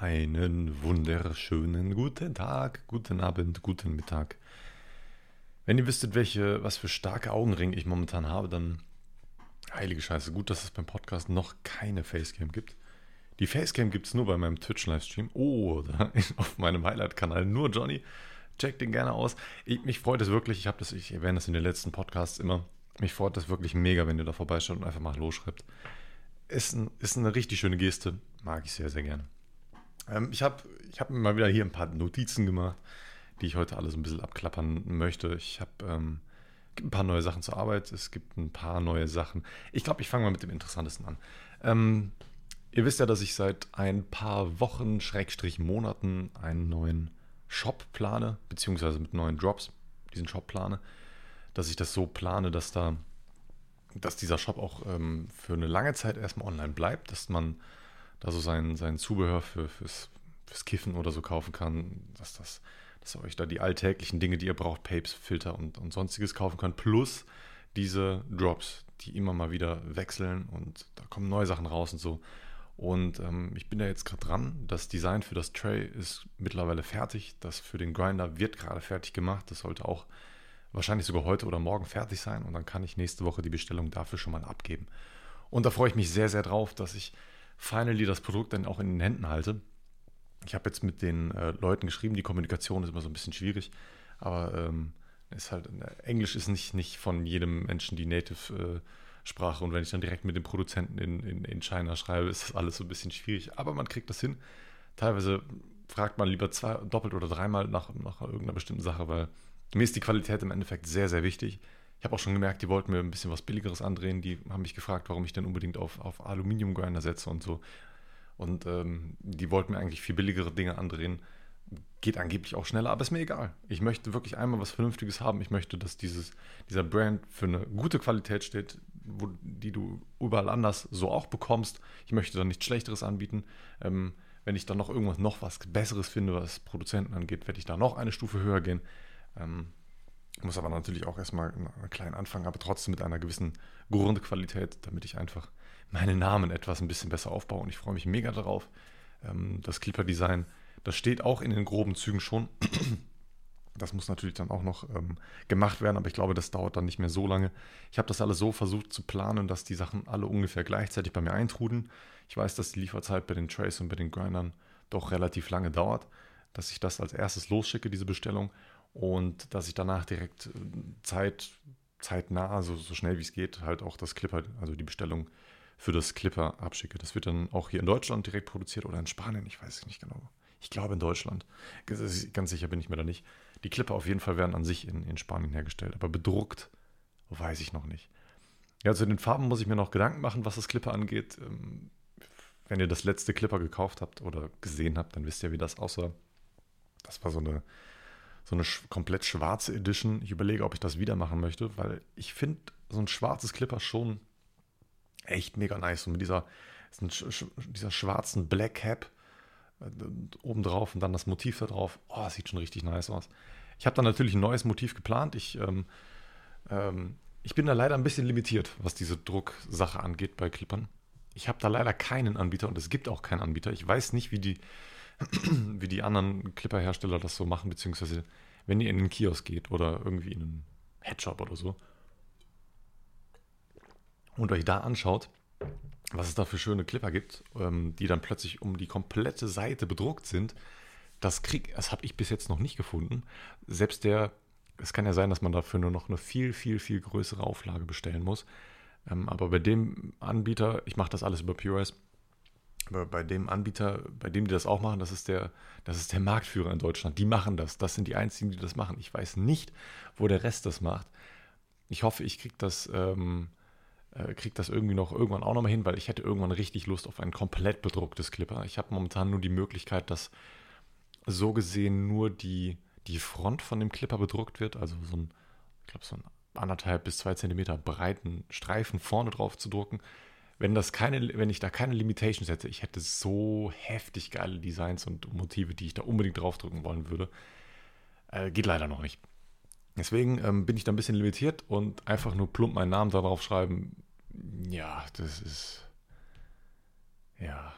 Einen wunderschönen guten Tag, guten Abend, guten Mittag. Wenn ihr wüsstet, welche, was für starke Augenringe ich momentan habe, dann heilige Scheiße, gut, dass es beim Podcast noch keine Facecam gibt. Die Facecam gibt es nur bei meinem Twitch-Livestream oder auf meinem Highlight-Kanal nur Johnny. Checkt den gerne aus. Ich, mich freut es wirklich, ich habe das, ich erwähne das in den letzten Podcasts immer. Mich freut das wirklich mega, wenn ihr da vorbeischaut und einfach mal losschreibt. Ist, ein, ist eine richtig schöne Geste. Mag ich sehr, sehr gerne. Ähm, ich habe ich hab mal wieder hier ein paar Notizen gemacht, die ich heute alle so ein bisschen abklappern möchte. Ich habe ähm, ein paar neue Sachen zur Arbeit. Es gibt ein paar neue Sachen. Ich glaube, ich fange mal mit dem Interessantesten an. Ähm, ihr wisst ja, dass ich seit ein paar Wochen, Schrägstrich Monaten, einen neuen Shop plane, beziehungsweise mit neuen Drops diesen Shop plane. Dass ich das so plane, dass da, dass dieser Shop auch ähm, für eine lange Zeit erstmal online bleibt, dass man da so sein, sein Zubehör für, fürs, fürs Kiffen oder so kaufen kann, dass, das, dass ihr euch da die alltäglichen Dinge, die ihr braucht, Papes, Filter und, und sonstiges kaufen könnt, plus diese Drops, die immer mal wieder wechseln und da kommen neue Sachen raus und so. Und ähm, ich bin da jetzt gerade dran. Das Design für das Tray ist mittlerweile fertig. Das für den Grinder wird gerade fertig gemacht. Das sollte auch wahrscheinlich sogar heute oder morgen fertig sein. Und dann kann ich nächste Woche die Bestellung dafür schon mal abgeben. Und da freue ich mich sehr, sehr drauf, dass ich finally das Produkt dann auch in den Händen halte. Ich habe jetzt mit den äh, Leuten geschrieben, die Kommunikation ist immer so ein bisschen schwierig, aber ähm, ist halt, äh, Englisch ist nicht, nicht von jedem Menschen die Native-Sprache äh, und wenn ich dann direkt mit dem Produzenten in, in, in China schreibe, ist das alles so ein bisschen schwierig, aber man kriegt das hin. Teilweise fragt man lieber zwei, doppelt oder dreimal nach, nach irgendeiner bestimmten Sache, weil mir ist die Qualität im Endeffekt sehr, sehr wichtig. Ich habe auch schon gemerkt, die wollten mir ein bisschen was Billigeres andrehen. Die haben mich gefragt, warum ich denn unbedingt auf, auf Aluminium-Grinder setze und so. Und ähm, die wollten mir eigentlich viel billigere Dinge andrehen. Geht angeblich auch schneller, aber ist mir egal. Ich möchte wirklich einmal was Vernünftiges haben. Ich möchte, dass dieses, dieser Brand für eine gute Qualität steht, wo, die du überall anders so auch bekommst. Ich möchte da nichts Schlechteres anbieten. Ähm, wenn ich dann noch irgendwas, noch was Besseres finde, was Produzenten angeht, werde ich da noch eine Stufe höher gehen. Ähm, muss aber natürlich auch erstmal einen kleinen Anfang, aber trotzdem mit einer gewissen Grundqualität, damit ich einfach meinen Namen etwas ein bisschen besser aufbaue. Und ich freue mich mega darauf. Ähm, das Clipper-Design, das steht auch in den groben Zügen schon. Das muss natürlich dann auch noch ähm, gemacht werden, aber ich glaube, das dauert dann nicht mehr so lange. Ich habe das alles so versucht zu planen, dass die Sachen alle ungefähr gleichzeitig bei mir eintrudeln. Ich weiß, dass die Lieferzeit bei den Trays und bei den Grindern doch relativ lange dauert, dass ich das als erstes losschicke, diese Bestellung und dass ich danach direkt äh, Zeit, zeitnah, also so schnell wie es geht, halt auch das Clipper, also die Bestellung für das Clipper abschicke. Das wird dann auch hier in Deutschland direkt produziert oder in Spanien, ich weiß nicht genau. Ich glaube in Deutschland. Ganz sicher bin ich mir da nicht. Die Clipper auf jeden Fall werden an sich in, in Spanien hergestellt, aber bedruckt weiß ich noch nicht. Ja, zu den Farben muss ich mir noch Gedanken machen, was das Clipper angeht. Ähm, wenn ihr das letzte Clipper gekauft habt oder gesehen habt, dann wisst ihr, wie das aussah. Das war so eine so eine komplett schwarze Edition. Ich überlege, ob ich das wieder machen möchte, weil ich finde so ein schwarzes Clipper schon echt mega nice. Und mit dieser, dieser schwarzen Black Cap äh, obendrauf und dann das Motiv da drauf. Oh, das sieht schon richtig nice aus. Ich habe da natürlich ein neues Motiv geplant. Ich, ähm, ähm, ich bin da leider ein bisschen limitiert, was diese Drucksache angeht bei Clippern. Ich habe da leider keinen Anbieter und es gibt auch keinen Anbieter. Ich weiß nicht, wie die wie die anderen Clipper-Hersteller das so machen, beziehungsweise wenn ihr in den Kiosk geht oder irgendwie in einen Headshop oder so und euch da anschaut, was es da für schöne Clipper gibt, ähm, die dann plötzlich um die komplette Seite bedruckt sind, das das habe ich bis jetzt noch nicht gefunden. Selbst der, es kann ja sein, dass man dafür nur noch eine viel, viel, viel größere Auflage bestellen muss. Ähm, aber bei dem Anbieter, ich mache das alles über POS, bei dem Anbieter, bei dem die das auch machen, das ist der, das ist der Marktführer in Deutschland. Die machen das. Das sind die einzigen, die das machen. Ich weiß nicht, wo der Rest das macht. Ich hoffe, ich kriege das, ähm, äh, krieg das irgendwie noch irgendwann auch nochmal hin, weil ich hätte irgendwann richtig Lust auf ein komplett bedrucktes Clipper. Ich habe momentan nur die Möglichkeit, dass so gesehen nur die, die Front von dem Clipper bedruckt wird, also so ein, ich glaube, so ein anderthalb bis zwei Zentimeter breiten Streifen vorne drauf zu drucken wenn das keine, wenn ich da keine Limitations hätte, ich hätte so heftig geile Designs und Motive, die ich da unbedingt draufdrücken wollen würde. Äh, geht leider noch nicht. Deswegen ähm, bin ich da ein bisschen limitiert und einfach nur plump meinen Namen da drauf schreiben. Ja, das ist. Ja,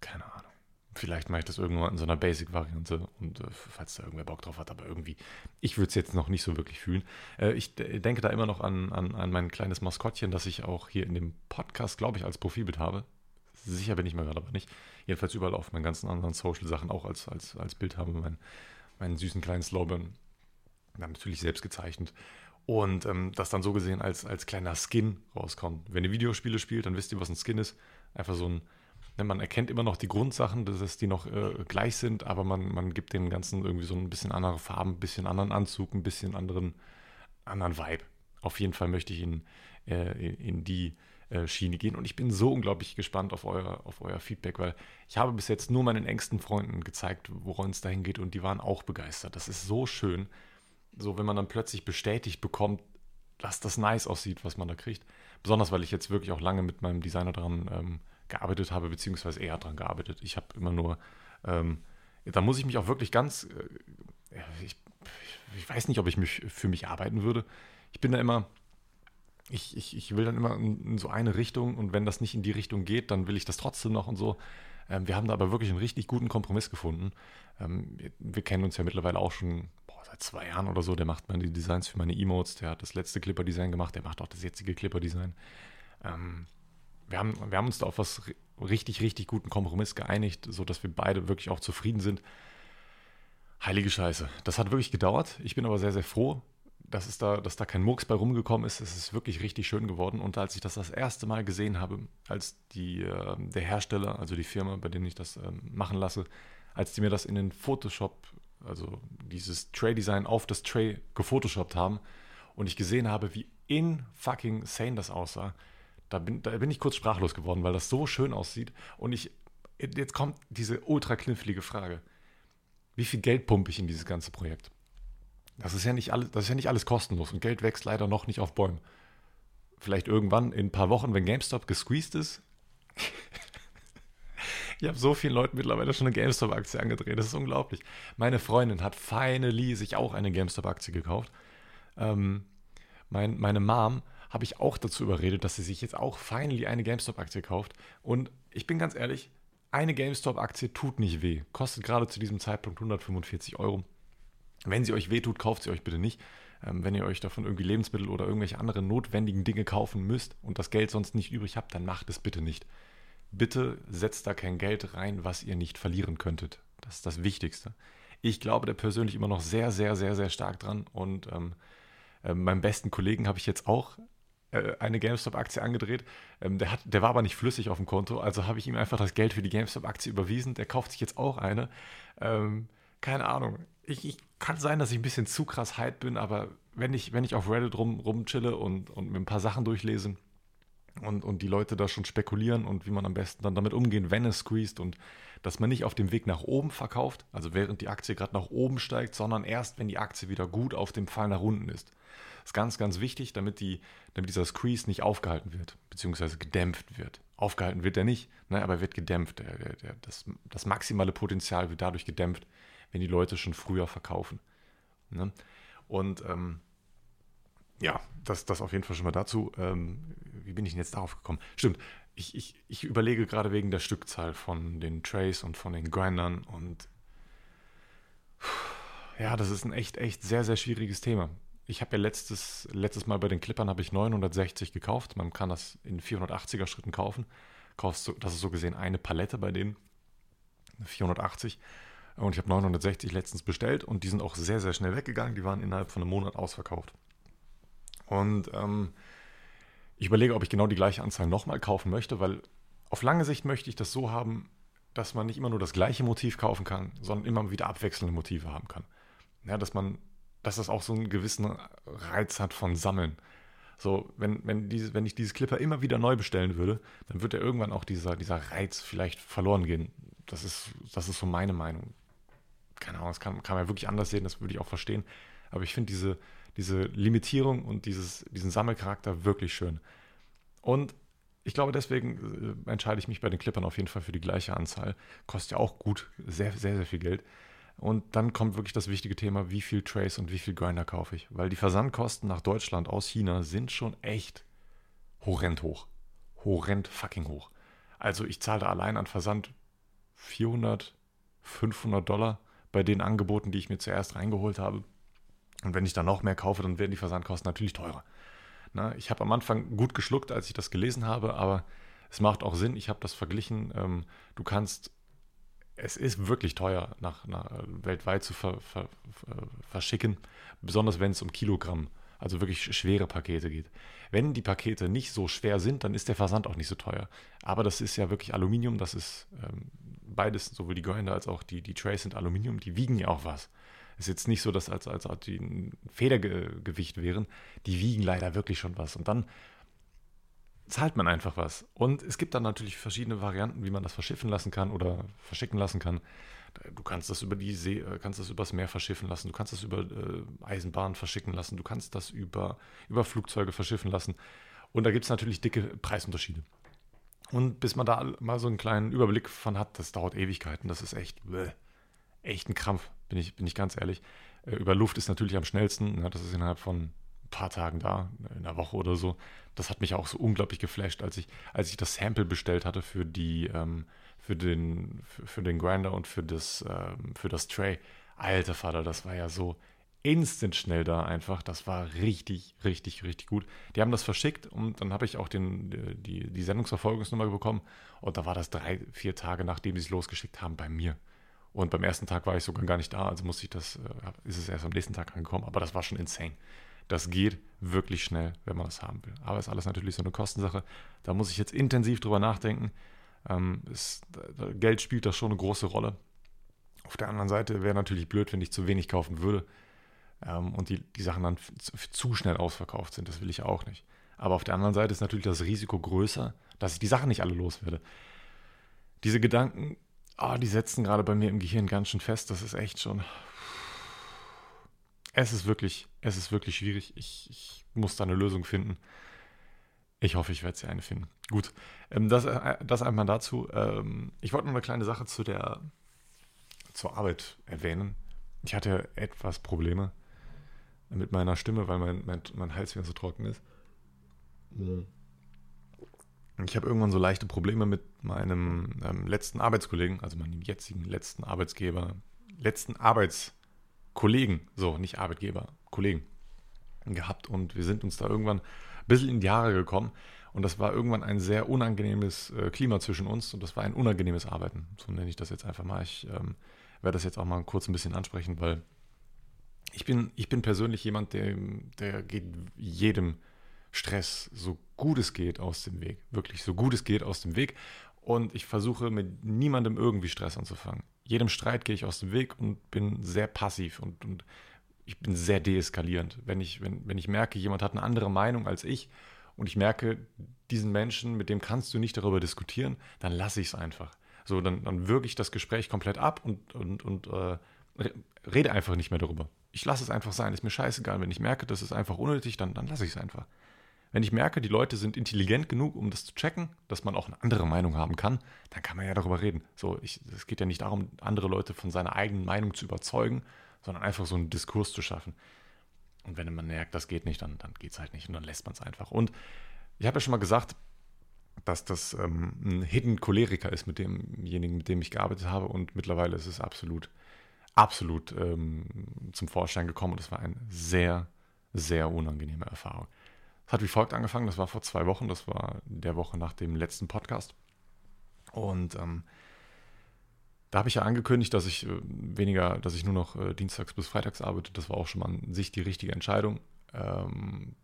keine Ahnung. Vielleicht mache ich das irgendwann in so einer Basic-Variante und äh, falls da irgendwer Bock drauf hat, aber irgendwie, ich würde es jetzt noch nicht so wirklich fühlen. Äh, ich denke da immer noch an, an, an mein kleines Maskottchen, das ich auch hier in dem Podcast, glaube ich, als Profilbild habe. Sicher bin ich mir gerade aber nicht. Jedenfalls überall auf meinen ganzen anderen Social-Sachen auch als, als, als Bild habe, mein, meinen süßen kleinen Slowburn. Dann natürlich selbst gezeichnet. Und ähm, das dann so gesehen als, als kleiner Skin rauskommt. Wenn ihr Videospiele spielt, dann wisst ihr, was ein Skin ist. Einfach so ein, man erkennt immer noch die Grundsachen, dass die noch äh, gleich sind, aber man, man gibt dem Ganzen irgendwie so ein bisschen andere Farben, ein bisschen anderen Anzug, ein bisschen anderen, anderen Vibe. Auf jeden Fall möchte ich in, äh, in die äh, Schiene gehen. Und ich bin so unglaublich gespannt auf euer, auf euer Feedback, weil ich habe bis jetzt nur meinen engsten Freunden gezeigt, woran es dahin geht und die waren auch begeistert. Das ist so schön, so wenn man dann plötzlich bestätigt bekommt, dass das nice aussieht, was man da kriegt. Besonders, weil ich jetzt wirklich auch lange mit meinem Designer dran ähm, gearbeitet habe, beziehungsweise er dran gearbeitet. Ich habe immer nur, ähm, da muss ich mich auch wirklich ganz, äh, ich, ich weiß nicht, ob ich mich für mich arbeiten würde. Ich bin da immer, ich, ich, ich will dann immer in, in, so eine Richtung und wenn das nicht in die Richtung geht, dann will ich das trotzdem noch und so. Ähm, wir haben da aber wirklich einen richtig guten Kompromiss gefunden. Ähm, wir, kennen uns ja mittlerweile auch schon boah, seit zwei Jahren oder so. Der macht meine Designs für meine Emotes, der hat das letzte Clipper-Design gemacht, der macht auch das jetzige Clipper-Design. Ähm, wir, haben, wir haben uns da auf was richtig, richtig guten Kompromiss geeinigt, sodass wir beide wirklich auch zufrieden sind. Heilige Scheiße. Das hat wirklich gedauert. Ich bin aber sehr, sehr froh, dass, es da, dass da kein Murks bei rumgekommen ist. Es ist wirklich richtig schön geworden. Und als ich das das erste Mal gesehen habe, als die, äh, der Hersteller, also die Firma, bei denen ich das äh, machen lasse, als die mir das in den Photoshop, also dieses Tray-Design auf das Tray gefotoshoppt haben und ich gesehen habe, wie in fucking sane das aussah, da bin, da bin ich kurz sprachlos geworden, weil das so schön aussieht. Und ich, jetzt kommt diese ultra knifflige Frage. Wie viel Geld pumpe ich in dieses ganze Projekt? Das ist ja nicht alles, das ist ja nicht alles kostenlos und Geld wächst leider noch nicht auf Bäumen. Vielleicht irgendwann in ein paar Wochen, wenn GameStop gesqueezed ist. Ich habe so vielen Leuten mittlerweile schon eine GameStop-Aktie angedreht. Das ist unglaublich. Meine Freundin hat finally sich auch eine GameStop-Aktie gekauft. Ähm, mein, meine Mom habe ich auch dazu überredet, dass sie sich jetzt auch finally eine GameStop-Aktie kauft. Und ich bin ganz ehrlich, eine GameStop-Aktie tut nicht weh. Kostet gerade zu diesem Zeitpunkt 145 Euro. Wenn sie euch wehtut, kauft sie euch bitte nicht. Ähm, wenn ihr euch davon irgendwie Lebensmittel oder irgendwelche anderen notwendigen Dinge kaufen müsst und das Geld sonst nicht übrig habt, dann macht es bitte nicht. Bitte setzt da kein Geld rein, was ihr nicht verlieren könntet. Das ist das Wichtigste. Ich glaube da persönlich immer noch sehr, sehr, sehr, sehr stark dran. Und ähm, äh, meinem besten Kollegen habe ich jetzt auch äh, eine GameStop-Aktie angedreht. Ähm, der, hat, der war aber nicht flüssig auf dem Konto, also habe ich ihm einfach das Geld für die GameStop-Aktie überwiesen. Der kauft sich jetzt auch eine. Ähm, keine Ahnung. Ich, ich, kann sein, dass ich ein bisschen zu krass hype bin, aber wenn ich, wenn ich auf Reddit rum, rumchille und, und mir ein paar Sachen durchlese und, und die Leute da schon spekulieren und wie man am besten dann damit umgehen, wenn es squeezed und dass man nicht auf dem Weg nach oben verkauft, also während die Aktie gerade nach oben steigt, sondern erst, wenn die Aktie wieder gut auf dem Fall nach unten ist. Das ist ganz, ganz wichtig, damit, die, damit dieser Squeeze nicht aufgehalten wird, beziehungsweise gedämpft wird. Aufgehalten wird er nicht, ne, aber er wird gedämpft. Der, der, der, das, das maximale Potenzial wird dadurch gedämpft wenn die Leute schon früher verkaufen. Ne? Und ähm, ja, das, das auf jeden Fall schon mal dazu. Ähm, wie bin ich denn jetzt darauf gekommen? Stimmt, ich, ich, ich überlege gerade wegen der Stückzahl von den Trays und von den Grindern und ja, das ist ein echt, echt sehr, sehr schwieriges Thema. Ich habe ja letztes, letztes Mal bei den Clippern habe ich 960 gekauft. Man kann das in 480er Schritten kaufen. das ist so gesehen eine Palette bei denen. 480. Und ich habe 960 letztens bestellt und die sind auch sehr, sehr schnell weggegangen. Die waren innerhalb von einem Monat ausverkauft. Und ähm, ich überlege, ob ich genau die gleiche Anzahl nochmal kaufen möchte, weil auf lange Sicht möchte ich das so haben, dass man nicht immer nur das gleiche Motiv kaufen kann, sondern immer wieder abwechselnde Motive haben kann. Ja, dass man, dass das auch so einen gewissen Reiz hat von Sammeln. So, wenn, wenn, diese, wenn ich dieses Clipper immer wieder neu bestellen würde, dann wird ja irgendwann auch dieser, dieser Reiz vielleicht verloren gehen. Das ist, das ist so meine Meinung keine Ahnung, das kann, kann man ja wirklich anders sehen, das würde ich auch verstehen. Aber ich finde diese, diese Limitierung und dieses, diesen Sammelcharakter wirklich schön. Und ich glaube, deswegen äh, entscheide ich mich bei den Clippern auf jeden Fall für die gleiche Anzahl. Kostet ja auch gut, sehr, sehr, sehr viel Geld. Und dann kommt wirklich das wichtige Thema, wie viel Trace und wie viel Grinder kaufe ich. Weil die Versandkosten nach Deutschland aus China sind schon echt horrend hoch. Horrend fucking hoch. Also ich zahle da allein an Versand 400, 500 Dollar bei den Angeboten, die ich mir zuerst reingeholt habe. Und wenn ich dann noch mehr kaufe, dann werden die Versandkosten natürlich teurer. Na, ich habe am Anfang gut geschluckt, als ich das gelesen habe, aber es macht auch Sinn. Ich habe das verglichen. Ähm, du kannst, es ist wirklich teuer, nach, nach weltweit zu ver, ver, verschicken, besonders wenn es um Kilogramm, also wirklich schwere Pakete geht. Wenn die Pakete nicht so schwer sind, dann ist der Versand auch nicht so teuer. Aber das ist ja wirklich Aluminium, das ist ähm, beides, sowohl die Grinder als auch die, die Trays sind Aluminium, die wiegen ja auch was. Ist jetzt nicht so, dass als, als, als die ein Federgewicht wären. Die wiegen leider wirklich schon was. Und dann zahlt man einfach was. Und es gibt dann natürlich verschiedene Varianten, wie man das verschiffen lassen kann oder verschicken lassen kann. Du kannst das über die See, äh, kannst das übers Meer verschiffen lassen, du kannst das über äh, Eisenbahn verschicken lassen, du kannst das über, über Flugzeuge verschiffen lassen. Und da gibt es natürlich dicke Preisunterschiede. Und bis man da mal so einen kleinen Überblick von hat, das dauert Ewigkeiten. Das ist echt, bäh, echt ein Krampf, bin ich, bin ich ganz ehrlich. Äh, über Luft ist natürlich am schnellsten. Ja, das ist innerhalb von ein paar Tagen da, in einer Woche oder so. Das hat mich auch so unglaublich geflasht, als ich, als ich das Sample bestellt hatte für die, ähm, für den, für, den Grinder und für das, ähm, für das Tray. Alter Vater, das war ja so instant schnell da einfach. Das war richtig, richtig, richtig gut. Die haben das verschickt und dann habe ich auch den, die, die Sendungsverfolgungsnummer bekommen und da war das drei, vier Tage, nachdem sie es losgeschickt haben, bei mir. Und beim ersten Tag war ich sogar gar nicht da, also musste ich das, äh, ist es erst am nächsten Tag angekommen, aber das war schon insane. Das geht wirklich schnell, wenn man das haben will. Aber ist alles natürlich so eine Kostensache. Da muss ich jetzt intensiv drüber nachdenken. Ähm, ist, Geld spielt da schon eine große Rolle. Auf der anderen Seite wäre natürlich blöd, wenn ich zu wenig kaufen würde ähm, und die, die Sachen dann zu schnell ausverkauft sind. Das will ich auch nicht. Aber auf der anderen Seite ist natürlich das Risiko größer, dass ich die Sachen nicht alle loswerde. Diese Gedanken, oh, die setzen gerade bei mir im Gehirn ganz schön fest. Das ist echt schon. Es ist wirklich, es ist wirklich schwierig. Ich, ich muss da eine Lösung finden. Ich hoffe, ich werde sie eine finden. Gut, ähm, das, äh, das einmal dazu. Ähm, ich wollte noch eine kleine Sache zu der zur Arbeit erwähnen. Ich hatte etwas Probleme mit meiner Stimme, weil mein, mein, mein Hals wieder so trocken ist. Mhm. Ich habe irgendwann so leichte Probleme mit meinem ähm, letzten Arbeitskollegen, also meinem jetzigen letzten Arbeitsgeber, letzten Arbeitskollegen, so nicht Arbeitgeber, Kollegen gehabt und wir sind uns da irgendwann ein bisschen in die Haare gekommen und das war irgendwann ein sehr unangenehmes äh, Klima zwischen uns und das war ein unangenehmes Arbeiten, so nenne ich das jetzt einfach mal. Ich ähm, werde das jetzt auch mal kurz ein bisschen ansprechen, weil ich bin, ich bin persönlich jemand, der, der geht jedem Stress so gut es geht aus dem Weg. Wirklich so gut es geht aus dem Weg. Und ich versuche mit niemandem irgendwie Stress anzufangen. Jedem Streit gehe ich aus dem Weg und bin sehr passiv und, und ich bin sehr deeskalierend. Wenn ich, wenn, wenn ich merke, jemand hat eine andere Meinung als ich und ich merke, diesen Menschen, mit dem kannst du nicht darüber diskutieren, dann lasse ich es einfach. So, dann, dann wirke ich das Gespräch komplett ab und, und, und äh, rede einfach nicht mehr darüber. Ich lasse es einfach sein, ist mir scheißegal. Wenn ich merke, das ist einfach unnötig, dann, dann lasse ich es einfach. Wenn ich merke, die Leute sind intelligent genug, um das zu checken, dass man auch eine andere Meinung haben kann, dann kann man ja darüber reden. So, es geht ja nicht darum, andere Leute von seiner eigenen Meinung zu überzeugen, sondern einfach so einen Diskurs zu schaffen. Und wenn man merkt, das geht nicht, dann, dann geht es halt nicht und dann lässt man es einfach. Und ich habe ja schon mal gesagt, dass das ähm, ein Hidden Choleriker ist mit demjenigen, mit dem ich gearbeitet habe. Und mittlerweile ist es absolut, absolut ähm, zum Vorschein gekommen. Und es war eine sehr, sehr unangenehme Erfahrung. Hat wie folgt angefangen. Das war vor zwei Wochen. Das war der Woche nach dem letzten Podcast. Und ähm, da habe ich ja angekündigt, dass ich äh, weniger, dass ich nur noch äh, dienstags bis freitags arbeite. Das war auch schon mal an sich die richtige Entscheidung. Ähm,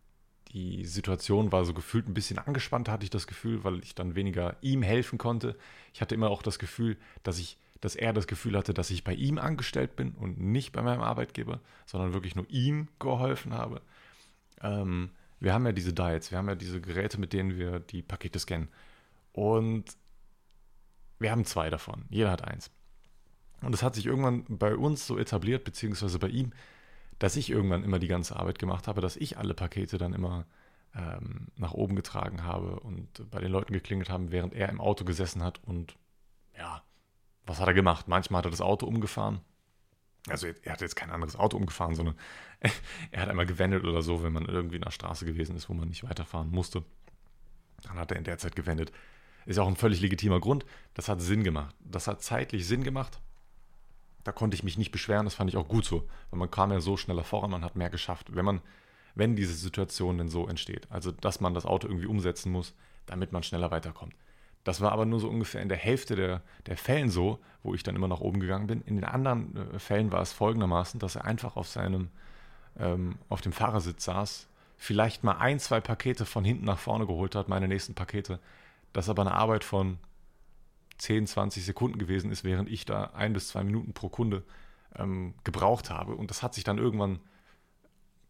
die Situation war so gefühlt ein bisschen angespannt, hatte ich das Gefühl, weil ich dann weniger ihm helfen konnte. Ich hatte immer auch das Gefühl, dass ich, dass er das Gefühl hatte, dass ich bei ihm angestellt bin und nicht bei meinem Arbeitgeber, sondern wirklich nur ihm geholfen habe. Ähm, wir haben ja diese Diets, wir haben ja diese Geräte, mit denen wir die Pakete scannen. Und wir haben zwei davon. Jeder hat eins. Und es hat sich irgendwann bei uns so etabliert, beziehungsweise bei ihm, dass ich irgendwann immer die ganze Arbeit gemacht habe, dass ich alle Pakete dann immer ähm, nach oben getragen habe und bei den Leuten geklingelt haben, während er im Auto gesessen hat. Und ja, was hat er gemacht? Manchmal hat er das Auto umgefahren. Also er hat jetzt kein anderes Auto umgefahren, sondern er hat einmal gewendet oder so, wenn man irgendwie in der Straße gewesen ist, wo man nicht weiterfahren musste. Dann hat er in der Zeit gewendet. Ist auch ein völlig legitimer Grund. Das hat Sinn gemacht. Das hat zeitlich Sinn gemacht. Da konnte ich mich nicht beschweren. Das fand ich auch gut so. Weil man kam ja so schneller voran, man hat mehr geschafft. Wenn man, wenn diese Situation denn so entsteht. Also, dass man das Auto irgendwie umsetzen muss, damit man schneller weiterkommt. Das war aber nur so ungefähr in der Hälfte der, der Fällen so, wo ich dann immer nach oben gegangen bin. In den anderen äh, Fällen war es folgendermaßen, dass er einfach auf seinem, ähm, auf dem Fahrersitz saß, vielleicht mal ein, zwei Pakete von hinten nach vorne geholt hat, meine nächsten Pakete. Das aber eine Arbeit von 10, 20 Sekunden gewesen ist, während ich da ein bis zwei Minuten pro Kunde ähm, gebraucht habe. Und das hat sich dann irgendwann,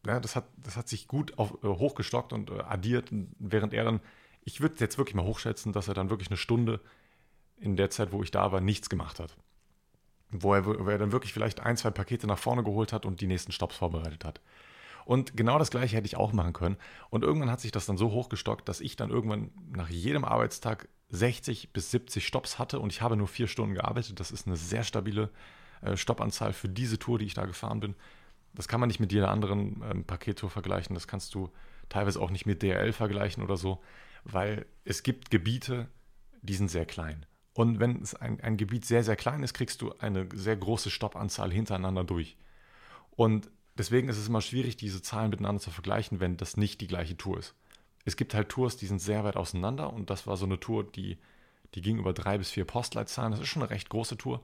ja, das hat, das hat sich gut auf, äh, hochgestockt und äh, addiert, während er dann ich würde jetzt wirklich mal hochschätzen, dass er dann wirklich eine Stunde in der Zeit, wo ich da war, nichts gemacht hat. Wo er, wo er dann wirklich vielleicht ein, zwei Pakete nach vorne geholt hat und die nächsten Stops vorbereitet hat. Und genau das gleiche hätte ich auch machen können. Und irgendwann hat sich das dann so hochgestockt, dass ich dann irgendwann nach jedem Arbeitstag 60 bis 70 Stops hatte und ich habe nur vier Stunden gearbeitet. Das ist eine sehr stabile äh, Stoppanzahl für diese Tour, die ich da gefahren bin. Das kann man nicht mit jeder anderen ähm, Pakettour vergleichen. Das kannst du teilweise auch nicht mit DRL vergleichen oder so weil es gibt Gebiete, die sind sehr klein. Und wenn es ein, ein Gebiet sehr, sehr klein ist, kriegst du eine sehr große Stoppanzahl hintereinander durch. Und deswegen ist es immer schwierig, diese Zahlen miteinander zu vergleichen, wenn das nicht die gleiche Tour ist. Es gibt halt Tours, die sind sehr weit auseinander und das war so eine Tour, die, die ging über drei bis vier Postleitzahlen. Das ist schon eine recht große Tour.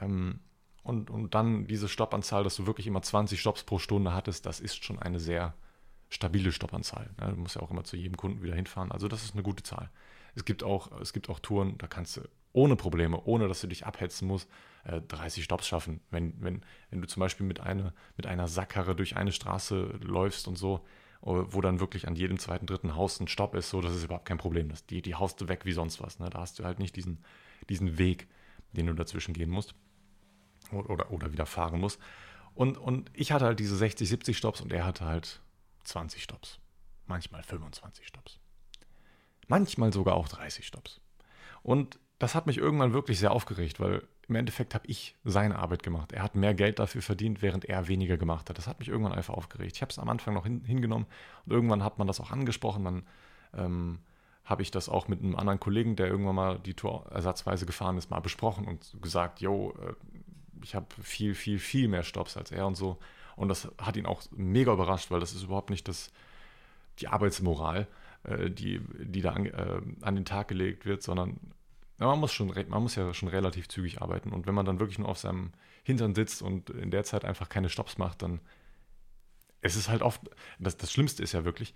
Ähm, und, und dann diese Stoppanzahl, dass du wirklich immer 20 Stops pro Stunde hattest, das ist schon eine sehr, stabile Stoppanzahl. Ne? Du musst ja auch immer zu jedem Kunden wieder hinfahren. Also das ist eine gute Zahl. Es gibt auch, es gibt auch Touren, da kannst du ohne Probleme, ohne dass du dich abhetzen musst, 30 äh, Stops schaffen. Wenn, wenn, wenn du zum Beispiel mit, eine, mit einer Sackkarre durch eine Straße läufst und so, äh, wo dann wirklich an jedem zweiten, dritten Haus ein Stopp ist, so, das ist überhaupt kein Problem. Das, die, die haust du weg wie sonst was. Ne? Da hast du halt nicht diesen, diesen Weg, den du dazwischen gehen musst oder, oder wieder fahren musst. Und, und ich hatte halt diese 60, 70 Stops und er hatte halt 20 Stops, manchmal 25 Stops, manchmal sogar auch 30 Stops. Und das hat mich irgendwann wirklich sehr aufgeregt, weil im Endeffekt habe ich seine Arbeit gemacht. Er hat mehr Geld dafür verdient, während er weniger gemacht hat. Das hat mich irgendwann einfach aufgeregt. Ich habe es am Anfang noch hin, hingenommen und irgendwann hat man das auch angesprochen. Dann ähm, habe ich das auch mit einem anderen Kollegen, der irgendwann mal die Tour ersatzweise gefahren ist, mal besprochen und gesagt, yo, äh, ich habe viel, viel, viel mehr Stops als er und so. Und das hat ihn auch mega überrascht, weil das ist überhaupt nicht das, die Arbeitsmoral, äh, die, die da an, äh, an den Tag gelegt wird, sondern ja, man, muss schon, man muss ja schon relativ zügig arbeiten. Und wenn man dann wirklich nur auf seinem Hintern sitzt und in der Zeit einfach keine Stops macht, dann es ist halt oft, das, das Schlimmste ist ja wirklich,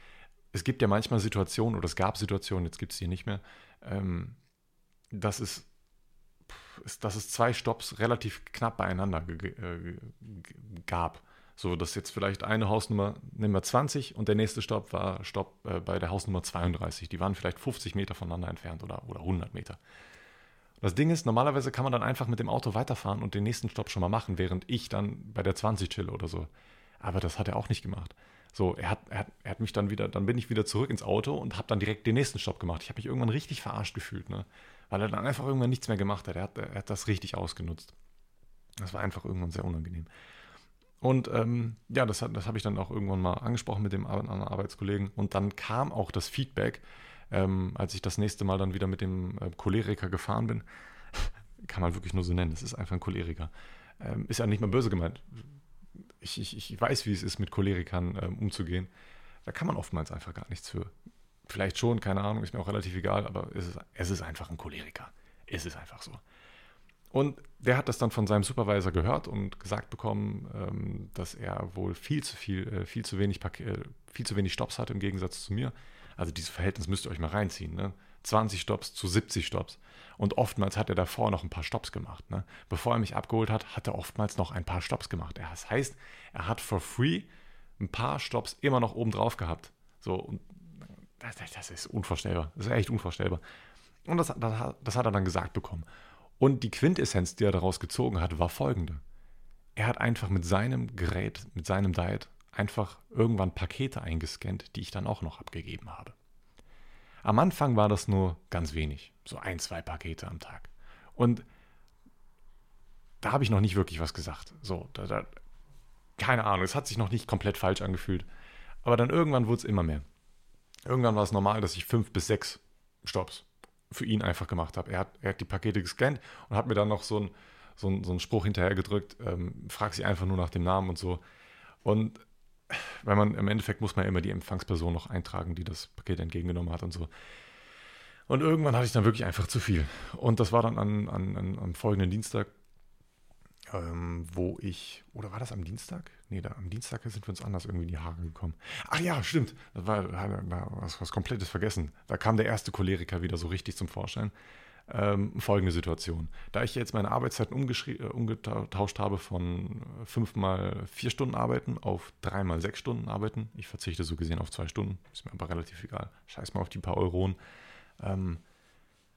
es gibt ja manchmal Situationen, oder es gab Situationen, jetzt gibt es die nicht mehr, ähm, dass es dass es zwei Stops relativ knapp beieinander äh, gab. So, dass jetzt vielleicht eine Hausnummer, nehmen wir 20 und der nächste Stopp war Stopp äh, bei der Hausnummer 32. Die waren vielleicht 50 Meter voneinander entfernt oder, oder 100 Meter. Das Ding ist, normalerweise kann man dann einfach mit dem Auto weiterfahren und den nächsten Stopp schon mal machen, während ich dann bei der 20 chille oder so. Aber das hat er auch nicht gemacht. So, er hat, er hat, er hat mich dann wieder, dann bin ich wieder zurück ins Auto und habe dann direkt den nächsten Stopp gemacht. Ich habe mich irgendwann richtig verarscht gefühlt, ne? Weil er dann einfach irgendwann nichts mehr gemacht hat. Er hat, er hat das richtig ausgenutzt. Das war einfach irgendwann sehr unangenehm. Und ähm, ja, das, das habe ich dann auch irgendwann mal angesprochen mit dem anderen Arbeitskollegen. Und dann kam auch das Feedback, ähm, als ich das nächste Mal dann wieder mit dem äh, Choleriker gefahren bin. Kann man wirklich nur so nennen. Es ist einfach ein Choleriker. Ähm, ist ja nicht mal böse gemeint. Ich, ich, ich weiß, wie es ist, mit Cholerikern ähm, umzugehen. Da kann man oftmals einfach gar nichts für. Vielleicht schon, keine Ahnung, ist mir auch relativ egal, aber es ist, es ist einfach ein Choleriker. Es ist einfach so. Und der hat das dann von seinem Supervisor gehört und gesagt bekommen, ähm, dass er wohl viel zu viel, äh, viel zu wenig äh, viel zu wenig Stops hat im Gegensatz zu mir. Also dieses Verhältnis müsst ihr euch mal reinziehen. Ne? 20 Stops zu 70 Stops. Und oftmals hat er davor noch ein paar Stops gemacht. Ne? Bevor er mich abgeholt hat, hat er oftmals noch ein paar Stops gemacht. Das heißt, er hat for free ein paar Stops immer noch oben drauf gehabt. So, und das, das ist unvorstellbar. Das ist echt unvorstellbar. Und das, das, das hat er dann gesagt bekommen. Und die Quintessenz, die er daraus gezogen hat, war folgende. Er hat einfach mit seinem Gerät, mit seinem Diet einfach irgendwann Pakete eingescannt, die ich dann auch noch abgegeben habe. Am Anfang war das nur ganz wenig, so ein, zwei Pakete am Tag. Und da habe ich noch nicht wirklich was gesagt. So, da, da, keine Ahnung, es hat sich noch nicht komplett falsch angefühlt. Aber dann irgendwann wurde es immer mehr. Irgendwann war es normal, dass ich fünf bis sechs Stops für ihn einfach gemacht habe. Er hat, er hat die Pakete gescannt und hat mir dann noch so, ein, so, ein, so einen Spruch hinterher gedrückt, ähm, frag sie einfach nur nach dem Namen und so. Und weil man im Endeffekt muss man ja immer die Empfangsperson noch eintragen, die das Paket entgegengenommen hat und so. Und irgendwann hatte ich dann wirklich einfach zu viel. Und das war dann an, an, an, am folgenden Dienstag, ähm, wo ich, oder war das am Dienstag? Nee, da, am Dienstag sind wir uns anders irgendwie in die Haare gekommen. Ach ja, stimmt. Das war, da was, was komplettes vergessen. Da kam der erste Choleriker wieder so richtig zum Vorschein. Ähm, folgende Situation. Da ich jetzt meine Arbeitszeiten äh, umgetauscht habe von fünf mal vier Stunden arbeiten auf drei mal sechs Stunden arbeiten, ich verzichte so gesehen auf zwei Stunden, ist mir aber relativ egal, scheiß mal auf die paar Euronen, ähm,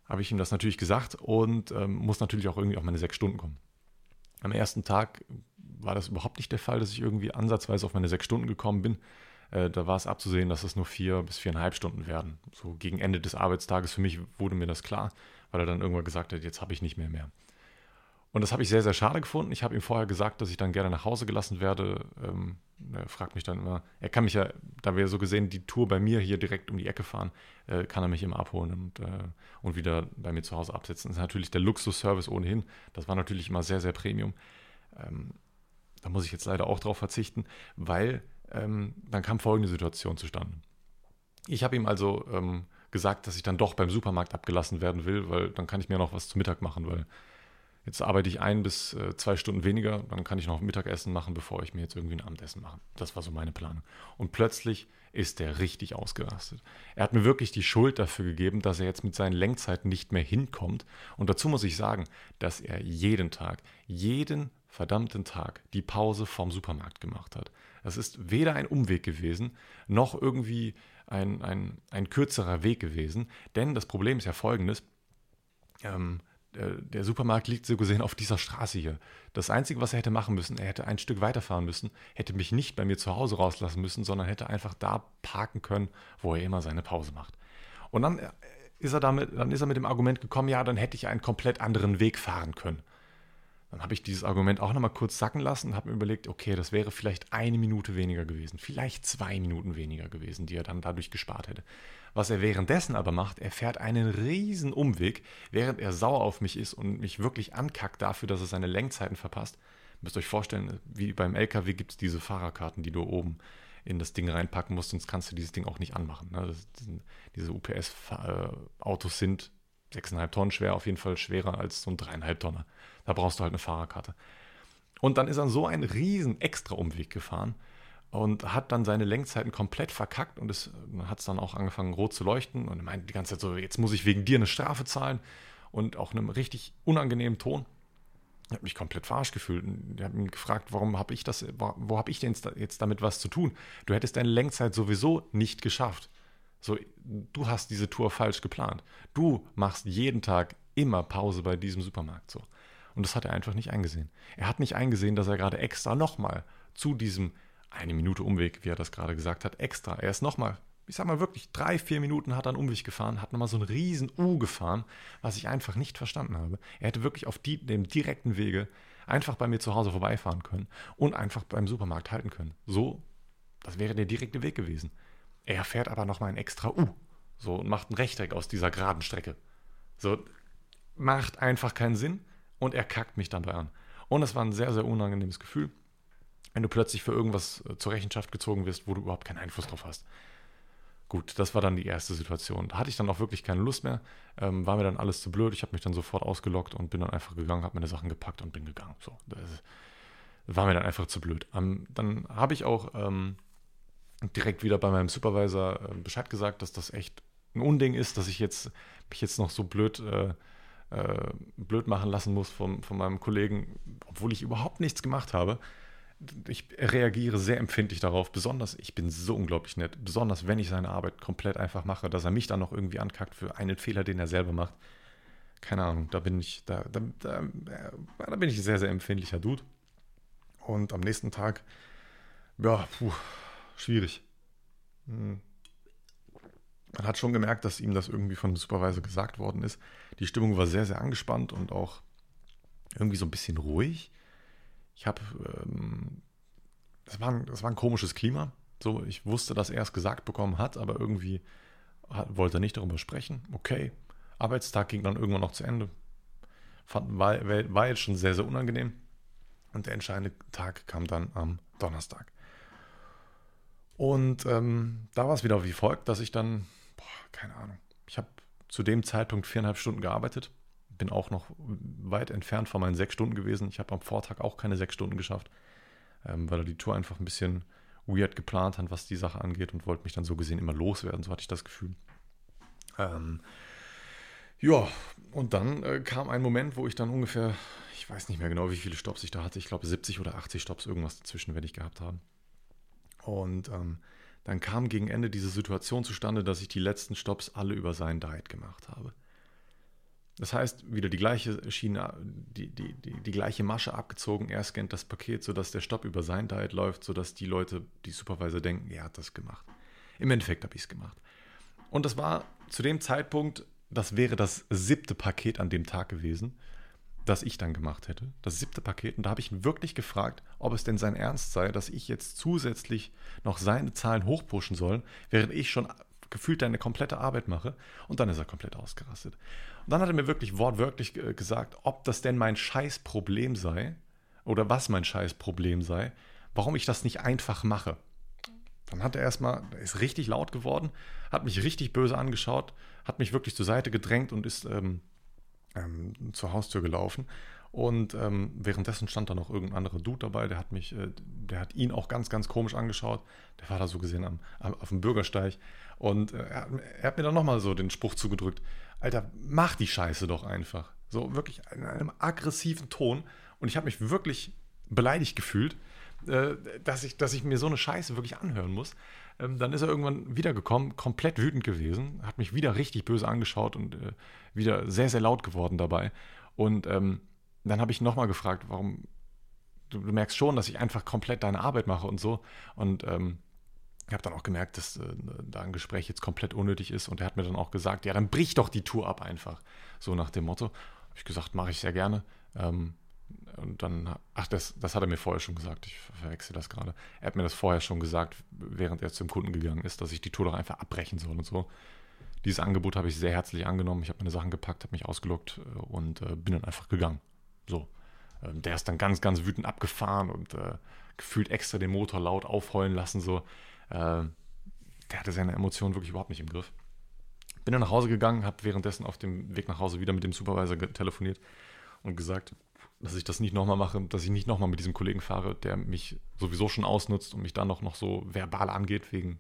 habe ich ihm das natürlich gesagt und ähm, muss natürlich auch irgendwie auf meine sechs Stunden kommen. Am ersten Tag war das überhaupt nicht der Fall, dass ich irgendwie ansatzweise auf meine sechs Stunden gekommen bin. Äh, da war es abzusehen, dass es nur vier bis viereinhalb Stunden werden. So gegen Ende des Arbeitstages für mich wurde mir das klar, weil er dann irgendwann gesagt hat, jetzt habe ich nicht mehr mehr. Und das habe ich sehr, sehr schade gefunden. Ich habe ihm vorher gesagt, dass ich dann gerne nach Hause gelassen werde. Ähm, er fragt mich dann immer, er kann mich ja, da wir so gesehen die Tour bei mir hier direkt um die Ecke fahren, äh, kann er mich immer abholen und, äh, und wieder bei mir zu Hause absetzen. Das ist natürlich der Luxusservice ohnehin. Das war natürlich immer sehr, sehr Premium. Ähm, da muss ich jetzt leider auch drauf verzichten, weil ähm, dann kam folgende Situation zustande. Ich habe ihm also ähm, gesagt, dass ich dann doch beim Supermarkt abgelassen werden will, weil dann kann ich mir noch was zu Mittag machen, weil Jetzt arbeite ich ein bis äh, zwei Stunden weniger, dann kann ich noch Mittagessen machen, bevor ich mir jetzt irgendwie ein Abendessen mache. Das war so meine Planung. Und plötzlich ist er richtig ausgerastet. Er hat mir wirklich die Schuld dafür gegeben, dass er jetzt mit seinen Lenkzeiten nicht mehr hinkommt. Und dazu muss ich sagen, dass er jeden Tag, jeden verdammten Tag die Pause vorm Supermarkt gemacht hat. Das ist weder ein Umweg gewesen, noch irgendwie ein, ein, ein kürzerer Weg gewesen. Denn das Problem ist ja folgendes. Ähm, äh, der Supermarkt liegt so gesehen auf dieser Straße hier. Das Einzige, was er hätte machen müssen, er hätte ein Stück weiterfahren müssen, hätte mich nicht bei mir zu Hause rauslassen müssen, sondern hätte einfach da parken können, wo er immer seine Pause macht. Und dann äh, ist er damit, dann ist er mit dem Argument gekommen, ja, dann hätte ich einen komplett anderen Weg fahren können. Dann habe ich dieses Argument auch nochmal kurz sacken lassen und habe mir überlegt, okay, das wäre vielleicht eine Minute weniger gewesen, vielleicht zwei Minuten weniger gewesen, die er dann dadurch gespart hätte. Was er währenddessen aber macht, er fährt einen riesen Umweg, während er sauer auf mich ist und mich wirklich ankackt dafür, dass er seine Lenkzeiten verpasst. Ihr müsst euch vorstellen, wie beim LKW gibt es diese Fahrerkarten, die du oben in das Ding reinpacken musst, sonst kannst du dieses Ding auch nicht anmachen. Ne? Das, diese UPS-Autos sind 6,5 Tonnen schwer, auf jeden Fall schwerer als so ein 3,5 Tonner. Da brauchst du halt eine Fahrerkarte. Und dann ist er so einen riesen extra Umweg gefahren und hat dann seine Lenkzeiten komplett verkackt und es hat es dann auch angefangen rot zu leuchten und er meinte die ganze Zeit so, jetzt muss ich wegen dir eine Strafe zahlen und auch einem richtig unangenehmen Ton. Ich habe mich komplett verarscht gefühlt. Ich habe ihn gefragt, warum habe ich das, wo habe ich denn jetzt damit was zu tun? Du hättest deine Lenkzeit sowieso nicht geschafft. So, du hast diese Tour falsch geplant. Du machst jeden Tag immer Pause bei diesem Supermarkt so. Und das hat er einfach nicht eingesehen. Er hat nicht eingesehen, dass er gerade extra nochmal zu diesem eine Minute Umweg, wie er das gerade gesagt hat, extra. Er ist nochmal, ich sag mal wirklich, drei, vier Minuten hat er einen Umweg gefahren, hat nochmal so einen riesen U gefahren, was ich einfach nicht verstanden habe. Er hätte wirklich auf die, dem direkten Wege einfach bei mir zu Hause vorbeifahren können und einfach beim Supermarkt halten können. So, das wäre der direkte Weg gewesen. Er fährt aber nochmal ein extra U. So und macht ein Rechteck aus dieser geraden Strecke. So, macht einfach keinen Sinn und er kackt mich dabei an. Und es war ein sehr, sehr unangenehmes Gefühl, wenn du plötzlich für irgendwas äh, zur Rechenschaft gezogen wirst, wo du überhaupt keinen Einfluss drauf hast. Gut, das war dann die erste Situation. Da hatte ich dann auch wirklich keine Lust mehr, ähm, war mir dann alles zu blöd. Ich habe mich dann sofort ausgelockt und bin dann einfach gegangen, habe meine Sachen gepackt und bin gegangen. So, das war mir dann einfach zu blöd. Ähm, dann habe ich auch ähm, direkt wieder bei meinem Supervisor äh, Bescheid gesagt, dass das echt ein Unding ist, dass ich jetzt mich jetzt noch so blöd, äh, äh, blöd machen lassen muss von, von meinem Kollegen, obwohl ich überhaupt nichts gemacht habe. Ich reagiere sehr empfindlich darauf, besonders, ich bin so unglaublich nett, besonders wenn ich seine Arbeit komplett einfach mache, dass er mich dann noch irgendwie ankackt für einen Fehler, den er selber macht. Keine Ahnung, da bin ich, da, da, da, da bin ich sehr, sehr empfindlicher Dude. Und am nächsten Tag, ja, puh, schwierig. Hm. Man hat schon gemerkt, dass ihm das irgendwie von dem Supervisor gesagt worden ist. Die Stimmung war sehr, sehr angespannt und auch irgendwie so ein bisschen ruhig. Ich habe, ähm, das, war ein, war ein komisches Klima. So, ich wusste, dass er es gesagt bekommen hat, aber irgendwie hat, wollte er nicht darüber sprechen. Okay. Arbeitstag ging dann irgendwann noch zu Ende. Fand, war, war jetzt schon sehr, sehr unangenehm. Und der entscheidende Tag kam dann am Donnerstag. Und ähm, da war es wieder wie folgt, dass ich dann, boah, keine Ahnung, ich habe zu dem Zeitpunkt viereinhalb Stunden gearbeitet, bin auch noch weit entfernt von meinen sechs Stunden gewesen. Ich habe am Vortag auch keine sechs Stunden geschafft, ähm, weil er die Tour einfach ein bisschen weird geplant hat, was die Sache angeht und wollte mich dann so gesehen immer loswerden, so hatte ich das Gefühl. Ähm, ja, und dann äh, kam ein Moment, wo ich dann ungefähr, ich weiß nicht mehr genau, wie viele Stops ich da hatte, ich glaube 70 oder 80 Stops, irgendwas dazwischen werde ich gehabt haben. Und ähm, dann kam gegen Ende diese Situation zustande, dass ich die letzten Stops alle über sein Diet gemacht habe. Das heißt, wieder die gleiche Schiene, die, die, die, die gleiche Masche abgezogen. Er scannt das Paket, sodass der Stopp über sein Diet läuft, sodass die Leute, die Supervisor denken, er hat das gemacht. Im Endeffekt habe ich es gemacht. Und das war zu dem Zeitpunkt, das wäre das siebte Paket an dem Tag gewesen das ich dann gemacht hätte, das siebte Paket. Und da habe ich ihn wirklich gefragt, ob es denn sein Ernst sei, dass ich jetzt zusätzlich noch seine Zahlen hochpushen soll, während ich schon gefühlt eine komplette Arbeit mache. Und dann ist er komplett ausgerastet. Und dann hat er mir wirklich wortwörtlich gesagt, ob das denn mein Scheißproblem sei oder was mein Scheißproblem sei, warum ich das nicht einfach mache. Dann hat er erstmal, er ist richtig laut geworden, hat mich richtig böse angeschaut, hat mich wirklich zur Seite gedrängt und ist ähm, ähm, zur Haustür gelaufen. Und ähm, währenddessen stand da noch irgendein anderer Dude dabei, der hat mich, äh, der hat ihn auch ganz, ganz komisch angeschaut. Der war da so gesehen am, am auf dem Bürgersteig. Und äh, er, er, hat mir dann nochmal so den Spruch zugedrückt: Alter, mach die Scheiße doch einfach. So wirklich in einem aggressiven Ton. Und ich habe mich wirklich beleidigt gefühlt, dass, ich, dass ich mir so eine Scheiße wirklich anhören muss. Ähm, dann ist er irgendwann wiedergekommen, komplett wütend gewesen, hat mich wieder richtig böse angeschaut und äh, wieder sehr, sehr laut geworden dabei. Und ähm, dann habe ich nochmal gefragt, warum, du, du, merkst schon, dass ich einfach komplett deine Arbeit mache und so. Und ähm, ich habe dann auch gemerkt, dass äh, da ein Gespräch jetzt komplett unnötig ist. Und er hat mir dann auch gesagt, ja, dann brich doch die Tour ab einfach. So nach dem Motto. Habe ich gesagt, mache ich sehr gerne. Ähm, und dann, ach, das, das hat er mir vorher schon gesagt, ich verwechsel das gerade. Er hat mir das vorher schon gesagt, während er zum Kunden gegangen ist, dass ich die Tour doch einfach abbrechen soll und so. Dieses Angebot habe ich sehr herzlich angenommen. Ich habe meine Sachen gepackt, habe mich ausgelockt äh, und äh, bin dann einfach gegangen. So. Ähm, der ist dann ganz, ganz wütend abgefahren und äh, gefühlt extra den Motor laut aufheulen lassen. So. Äh, der hatte seine Emotionen wirklich überhaupt nicht im Griff. Bin dann nach Hause gegangen, habe währenddessen auf dem Weg nach Hause wieder mit dem Supervisor telefoniert und gesagt, dass ich das nicht nochmal mache, dass ich nicht nochmal mit diesem Kollegen fahre, der mich sowieso schon ausnutzt und mich dann noch, noch so verbal angeht, wegen,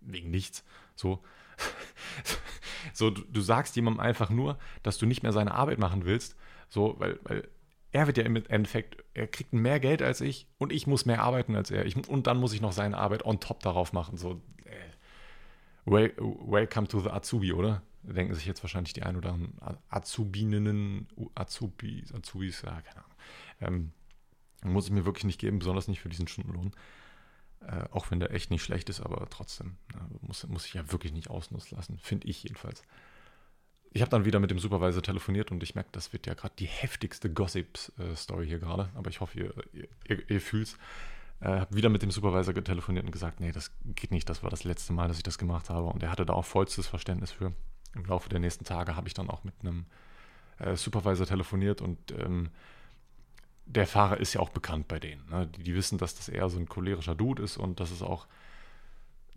wegen nichts. So. so, du, du, sagst jemandem einfach nur, dass du nicht mehr seine Arbeit machen willst, so, weil, weil er wird ja im Endeffekt, er kriegt mehr Geld als ich und ich muss mehr arbeiten als er. Ich, und dann muss ich noch seine Arbeit on top darauf machen. So, äh, welcome to the Azubi, oder? Denken sich jetzt wahrscheinlich die ein oder anderen Azubininnen, Azubis, Azubis, ja, keine Ahnung. Ähm, muss ich mir wirklich nicht geben, besonders nicht für diesen Stundenlohn. Äh, auch wenn der echt nicht schlecht ist, aber trotzdem na, ne, muss, muss ich ja wirklich nicht ausnutzen lassen, finde ich jedenfalls. Ich habe dann wieder mit dem Supervisor telefoniert und ich merke, das wird ja gerade die heftigste Gossip-Story hier gerade, aber ich hoffe, ihr, ihr, ihr, ihr fühlt es. Äh, habe wieder mit dem Supervisor telefoniert und gesagt, nee, das geht nicht, das war das letzte Mal, dass ich das gemacht habe. Und er hatte da auch vollstes Verständnis für im Laufe der nächsten Tage habe ich dann auch mit einem äh, Supervisor telefoniert und ähm, der Fahrer ist ja auch bekannt bei denen. Ne? Die, die, wissen, dass das eher so ein cholerischer Dude ist und dass es auch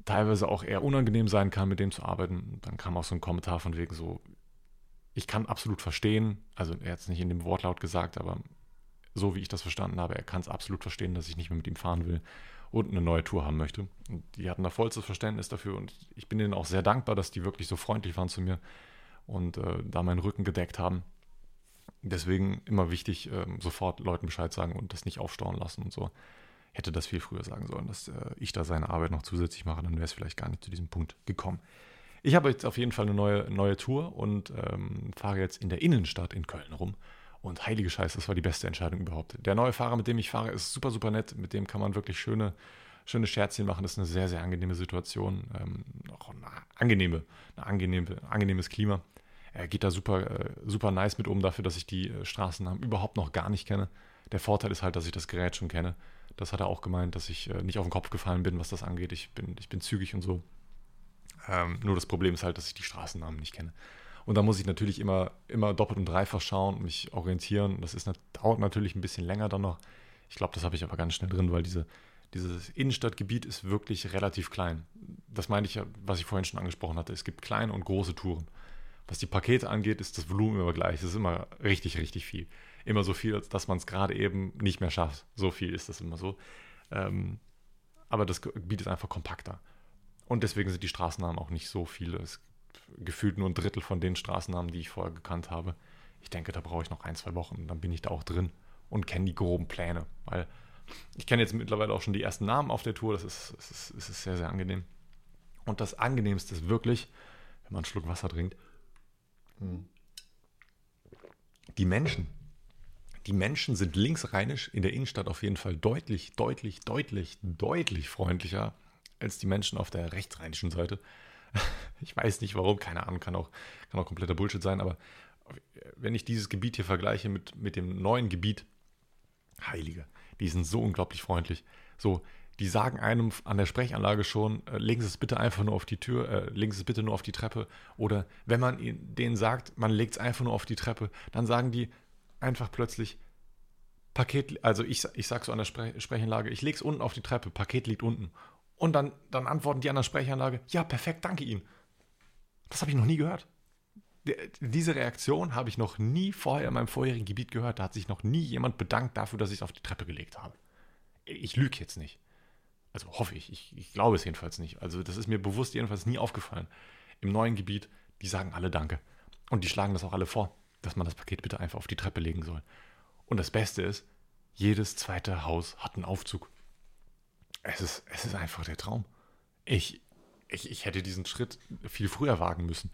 teilweise auch eher unangenehm sein kann, mit dem zu arbeiten. Dann kam auch so ein Kommentar von wegen so, ich kann absolut verstehen, also er hat es nicht in dem Wortlaut gesagt, aber so wie ich das verstanden habe, er kann es absolut verstehen, dass ich nicht mehr mit ihm fahren will und eine neue Tour haben möchte. Und die hatten da vollstes Verständnis dafür und ich bin ihnen auch sehr dankbar, dass die wirklich so freundlich waren zu mir und äh, da meinen Rücken gedeckt haben. Deswegen immer wichtig, äh, sofort Leuten Bescheid sagen und das nicht aufstauen lassen und so. Hätte das viel früher sagen sollen, dass äh, ich da seine Arbeit noch zusätzlich mache, dann wäre es vielleicht gar nicht zu diesem Punkt gekommen. Ich habe jetzt auf jeden Fall eine neue, neue Tour und ähm, fahre jetzt in der Innenstadt in Köln rum und heilige Scheiße, das war die beste Entscheidung überhaupt. Der neue Fahrer, mit dem ich fahre, ist super, super nett. Mit dem kann man wirklich schöne, schöne Scherzchen machen. Das ist eine sehr, sehr angenehme Situation. Ähm, auch eine angenehme, eine angenehme, angenehmes Klima. Er geht da super, äh, super nice mit um, dafür, dass ich die äh, Straßennamen überhaupt noch gar nicht kenne. Der Vorteil ist halt, dass ich das Gerät schon kenne. Das hat er auch gemeint, dass ich äh, nicht auf den Kopf gefallen bin, was das angeht. Ich bin, ich bin zügig und so. Ähm, nur das Problem ist halt, dass ich die Straßennamen nicht kenne. Und da muss ich natürlich immer, immer doppelt und dreifach schauen, mich orientieren. Das ist, dauert natürlich ein bisschen länger dann noch. Ich glaube, das habe ich aber ganz schnell drin, weil diese, dieses Innenstadtgebiet ist wirklich relativ klein. Das meine ich ja, was ich vorhin schon angesprochen hatte. Es gibt kleine und große Touren. Was die Pakete angeht, ist das Volumen immer gleich. Es ist immer richtig, richtig viel. Immer so viel, dass man es gerade eben nicht mehr schafft. So viel ist das immer so. Ähm, aber das Gebiet ist einfach kompakter. Und deswegen sind die Straßennamen auch nicht so viele. Es gefühlt nur ein Drittel von den Straßennamen, die ich vorher gekannt habe. Ich denke, da brauche ich noch ein, zwei Wochen. Dann bin ich da auch drin und kenne die groben Pläne. Weil ich kenne jetzt mittlerweile auch schon die ersten Namen auf der Tour. Das ist, das ist, das ist sehr, sehr angenehm. Und das Angenehmste ist wirklich, wenn man einen Schluck Wasser trinkt, hm. die Menschen. Die Menschen sind linksrheinisch in der Innenstadt auf jeden Fall deutlich, deutlich, deutlich, deutlich freundlicher als die Menschen auf der rechtsrheinischen Seite. Ich weiß nicht warum, keine Ahnung, kann auch, kann auch kompletter Bullshit sein, aber wenn ich dieses Gebiet hier vergleiche mit, mit dem neuen Gebiet, Heilige, die sind so unglaublich freundlich. So, die sagen einem an der Sprechanlage schon, äh, legen Sie es bitte einfach nur auf die Tür, äh, legen Sie es bitte nur auf die Treppe. Oder wenn man denen sagt, man legt es einfach nur auf die Treppe, dann sagen die einfach plötzlich, Paket, also ich, ich sage so an der Spre Sprechanlage, ich lege es unten auf die Treppe, Paket liegt unten. Und dann, dann antworten die an der Sprechanlage, ja, perfekt, danke Ihnen. Das habe ich noch nie gehört. Diese Reaktion habe ich noch nie vorher in meinem vorherigen Gebiet gehört. Da hat sich noch nie jemand bedankt dafür, dass ich es auf die Treppe gelegt habe. Ich lüge jetzt nicht. Also hoffe ich. ich. Ich glaube es jedenfalls nicht. Also das ist mir bewusst jedenfalls nie aufgefallen. Im neuen Gebiet, die sagen alle Danke. Und die schlagen das auch alle vor, dass man das Paket bitte einfach auf die Treppe legen soll. Und das Beste ist, jedes zweite Haus hat einen Aufzug. Es ist, es ist einfach der Traum. Ich, ich, ich hätte diesen Schritt viel früher wagen müssen.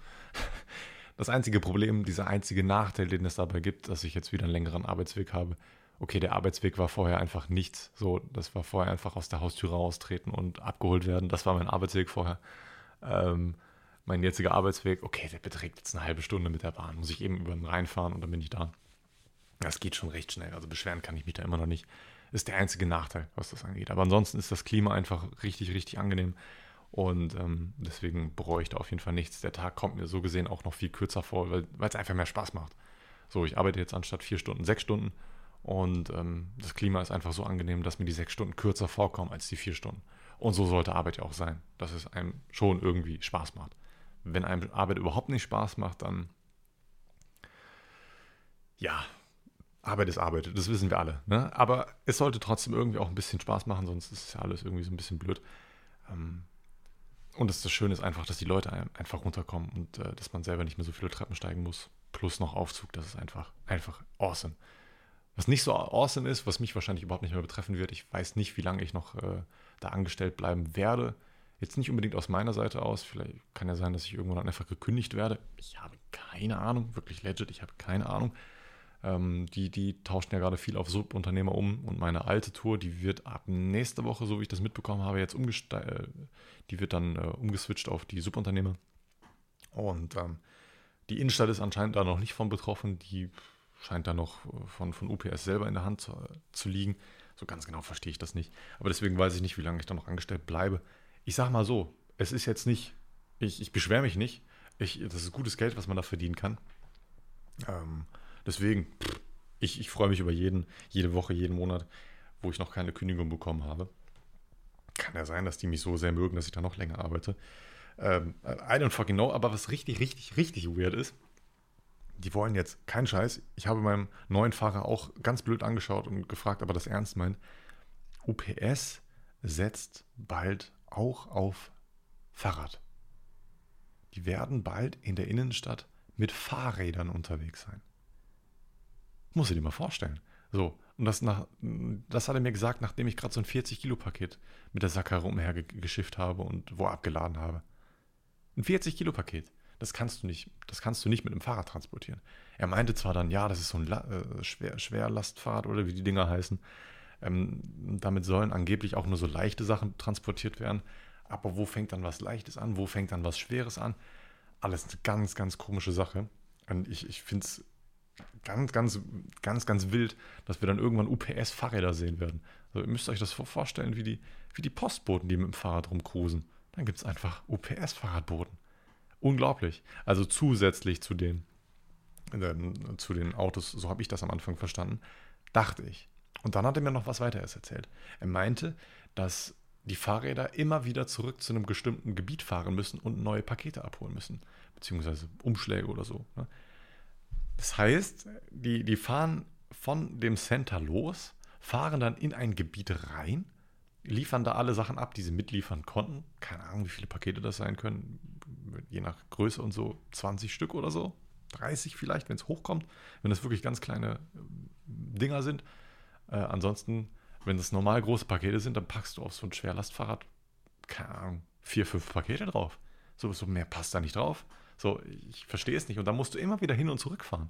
Das einzige Problem, dieser einzige Nachteil, den es dabei gibt, dass ich jetzt wieder einen längeren Arbeitsweg habe. Okay, der Arbeitsweg war vorher einfach nichts. So, das war vorher einfach aus der Haustür raustreten und abgeholt werden. Das war mein Arbeitsweg vorher. Ähm, mein jetziger Arbeitsweg, okay, der beträgt jetzt eine halbe Stunde mit der Bahn. Muss ich eben über den Rhein fahren und dann bin ich da. Das geht schon recht schnell. Also beschweren kann ich mich da immer noch nicht. Ist der einzige Nachteil, was das angeht. Aber ansonsten ist das Klima einfach richtig, richtig angenehm. Und ähm, deswegen bereue ich da auf jeden Fall nichts. Der Tag kommt mir so gesehen auch noch viel kürzer vor, weil es einfach mehr Spaß macht. So, ich arbeite jetzt anstatt vier Stunden, sechs Stunden. Und ähm, das Klima ist einfach so angenehm, dass mir die sechs Stunden kürzer vorkommen als die vier Stunden. Und so sollte Arbeit ja auch sein, dass es einem schon irgendwie Spaß macht. Wenn einem Arbeit überhaupt nicht Spaß macht, dann ja, Arbeit ist Arbeit, das wissen wir alle. Ne? Aber es sollte trotzdem irgendwie auch ein bisschen Spaß machen, sonst ist ja alles irgendwie so ein bisschen blöd. Ähm, und das, das Schöne ist einfach, dass die Leute einfach runterkommen und äh, dass man selber nicht mehr so viele Treppen steigen muss. Plus noch Aufzug, das ist einfach, einfach awesome. Was nicht so awesome ist, was mich wahrscheinlich überhaupt nicht mehr betreffen wird, ich weiß nicht, wie lange ich noch äh, da angestellt bleiben werde. Jetzt nicht unbedingt aus meiner Seite aus, vielleicht kann ja sein, dass ich irgendwann einfach gekündigt werde. Ich habe keine Ahnung, wirklich legit, ich habe keine Ahnung. Ähm, die, die tauschen ja gerade viel auf Subunternehmer um und meine alte Tour, die wird ab nächste Woche, so wie ich das mitbekommen habe, jetzt umgestellt, äh, die wird dann äh, umgeswitcht auf die Subunternehmer. Und ähm, die Innenstadt ist anscheinend da noch nicht von betroffen, die scheint da noch von, von UPS selber in der Hand zu, zu liegen. So ganz genau verstehe ich das nicht. Aber deswegen weiß ich nicht, wie lange ich da noch angestellt bleibe. Ich sag mal so, es ist jetzt nicht, ich, ich beschwere mich nicht. Ich, das ist gutes Geld, was man da verdienen kann. Ähm, Deswegen, ich, ich freue mich über jeden, jede Woche, jeden Monat, wo ich noch keine Kündigung bekommen habe. Kann ja sein, dass die mich so sehr mögen, dass ich da noch länger arbeite. Ähm, I don't fucking know, aber was richtig, richtig, richtig weird ist, die wollen jetzt, kein Scheiß, ich habe meinem neuen Fahrer auch ganz blöd angeschaut und gefragt, ob er das ernst meint. UPS setzt bald auch auf Fahrrad. Die werden bald in der Innenstadt mit Fahrrädern unterwegs sein. Muss ich dir mal vorstellen. So, und das, nach, das hat er mir gesagt, nachdem ich gerade so ein 40-Kilo-Paket mit der Sackkarre umhergeschifft habe und wo abgeladen habe. Ein 40-Kilo-Paket. Das kannst du nicht, das kannst du nicht mit einem Fahrrad transportieren. Er meinte zwar dann, ja, das ist so ein äh, Schwer, Schwerlastfahrrad oder wie die Dinger heißen. Ähm, damit sollen angeblich auch nur so leichte Sachen transportiert werden. Aber wo fängt dann was Leichtes an? Wo fängt dann was Schweres an? Alles eine ganz, ganz komische Sache. Und ich, ich finde es ganz, ganz, ganz, ganz wild, dass wir dann irgendwann UPS-Fahrräder sehen werden. Also ihr müsst euch das vorstellen, wie die, wie die Postboten, die mit dem Fahrrad rumcruisen. Dann gibt es einfach UPS-Fahrradboten. unglaublich. Also zusätzlich zu den, äh, zu den Autos, so habe ich das am Anfang verstanden, dachte ich. Und dann hat er mir noch was weiteres erzählt. Er meinte, dass die Fahrräder immer wieder zurück zu einem bestimmten Gebiet fahren müssen und neue Pakete abholen müssen, beziehungsweise Umschläge oder so. Ne? Das heißt, die, die fahren von dem Center los, fahren dann in ein Gebiet rein, liefern da alle Sachen ab, die sie mitliefern konnten. Keine Ahnung, wie viele Pakete das sein können, je nach Größe und so, 20 Stück oder so, 30 vielleicht, wenn es hochkommt, wenn das wirklich ganz kleine äh, Dinger sind. Äh, ansonsten, wenn das normal große Pakete sind, dann packst du auf so ein Schwerlastfahrrad, keine Ahnung, vier, fünf Pakete drauf. So, so mehr passt da nicht drauf. So, ich verstehe es nicht. Und dann musst du immer wieder hin und zurück fahren.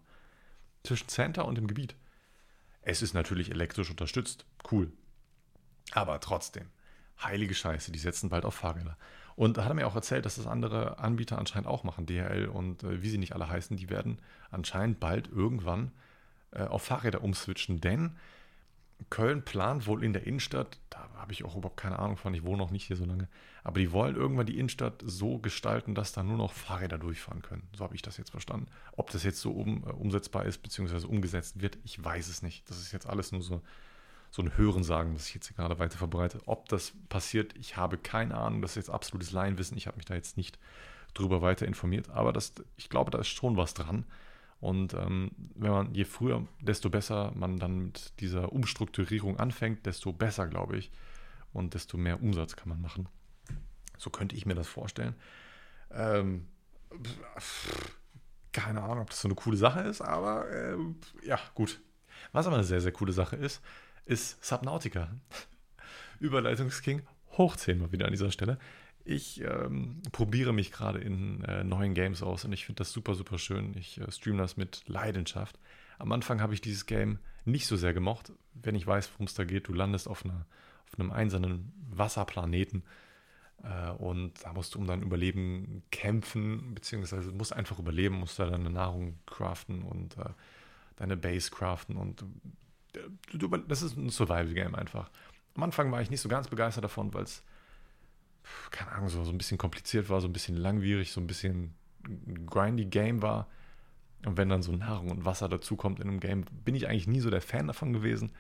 Zwischen Center und dem Gebiet. Es ist natürlich elektrisch unterstützt. Cool. Aber trotzdem, heilige Scheiße, die setzen bald auf Fahrräder. Und da hat er mir auch erzählt, dass das andere Anbieter anscheinend auch machen, DHL und äh, wie sie nicht alle heißen, die werden anscheinend bald irgendwann äh, auf Fahrräder umswitchen, denn Köln plant wohl in der Innenstadt, da habe ich auch überhaupt keine Ahnung von, ich wohne noch nicht hier so lange, aber die wollen irgendwann die Innenstadt so gestalten, dass da nur noch Fahrräder durchfahren können. So habe ich das jetzt verstanden. Ob das jetzt so um, äh, umsetzbar ist, beziehungsweise umgesetzt wird, ich weiß es nicht. Das ist jetzt alles nur so, so ein Hörensagen, was ich jetzt gerade weiter verbreite. Ob das passiert, ich habe keine Ahnung. Das ist jetzt absolutes Laienwissen. Ich habe mich da jetzt nicht drüber weiter informiert, aber das, ich glaube, da ist schon was dran. Und ähm, wenn man je früher, desto besser man dann mit dieser Umstrukturierung anfängt, desto besser, glaube ich. Und desto mehr Umsatz kann man machen. So könnte ich mir das vorstellen. Ähm, keine Ahnung, ob das so eine coole Sache ist, aber äh, ja, gut. Was aber eine sehr, sehr coole Sache ist, ist Subnautica. Überleitungsking hoch 10 mal wieder an dieser Stelle. Ich ähm, probiere mich gerade in äh, neuen Games aus und ich finde das super, super schön. Ich äh, streame das mit Leidenschaft. Am Anfang habe ich dieses Game nicht so sehr gemocht. Wenn ich weiß, worum es da geht, du landest auf, einer, auf einem einsamen Wasserplaneten und da musst du um dein Überleben kämpfen, beziehungsweise musst einfach überleben, musst da deine Nahrung craften und äh, deine Base craften und äh, das ist ein Survival-Game einfach. Am Anfang war ich nicht so ganz begeistert davon, weil es keine Ahnung, so, so ein bisschen kompliziert war, so ein bisschen langwierig, so ein bisschen grindy Game war. Und wenn dann so Nahrung und Wasser dazukommt in einem Game, bin ich eigentlich nie so der Fan davon gewesen.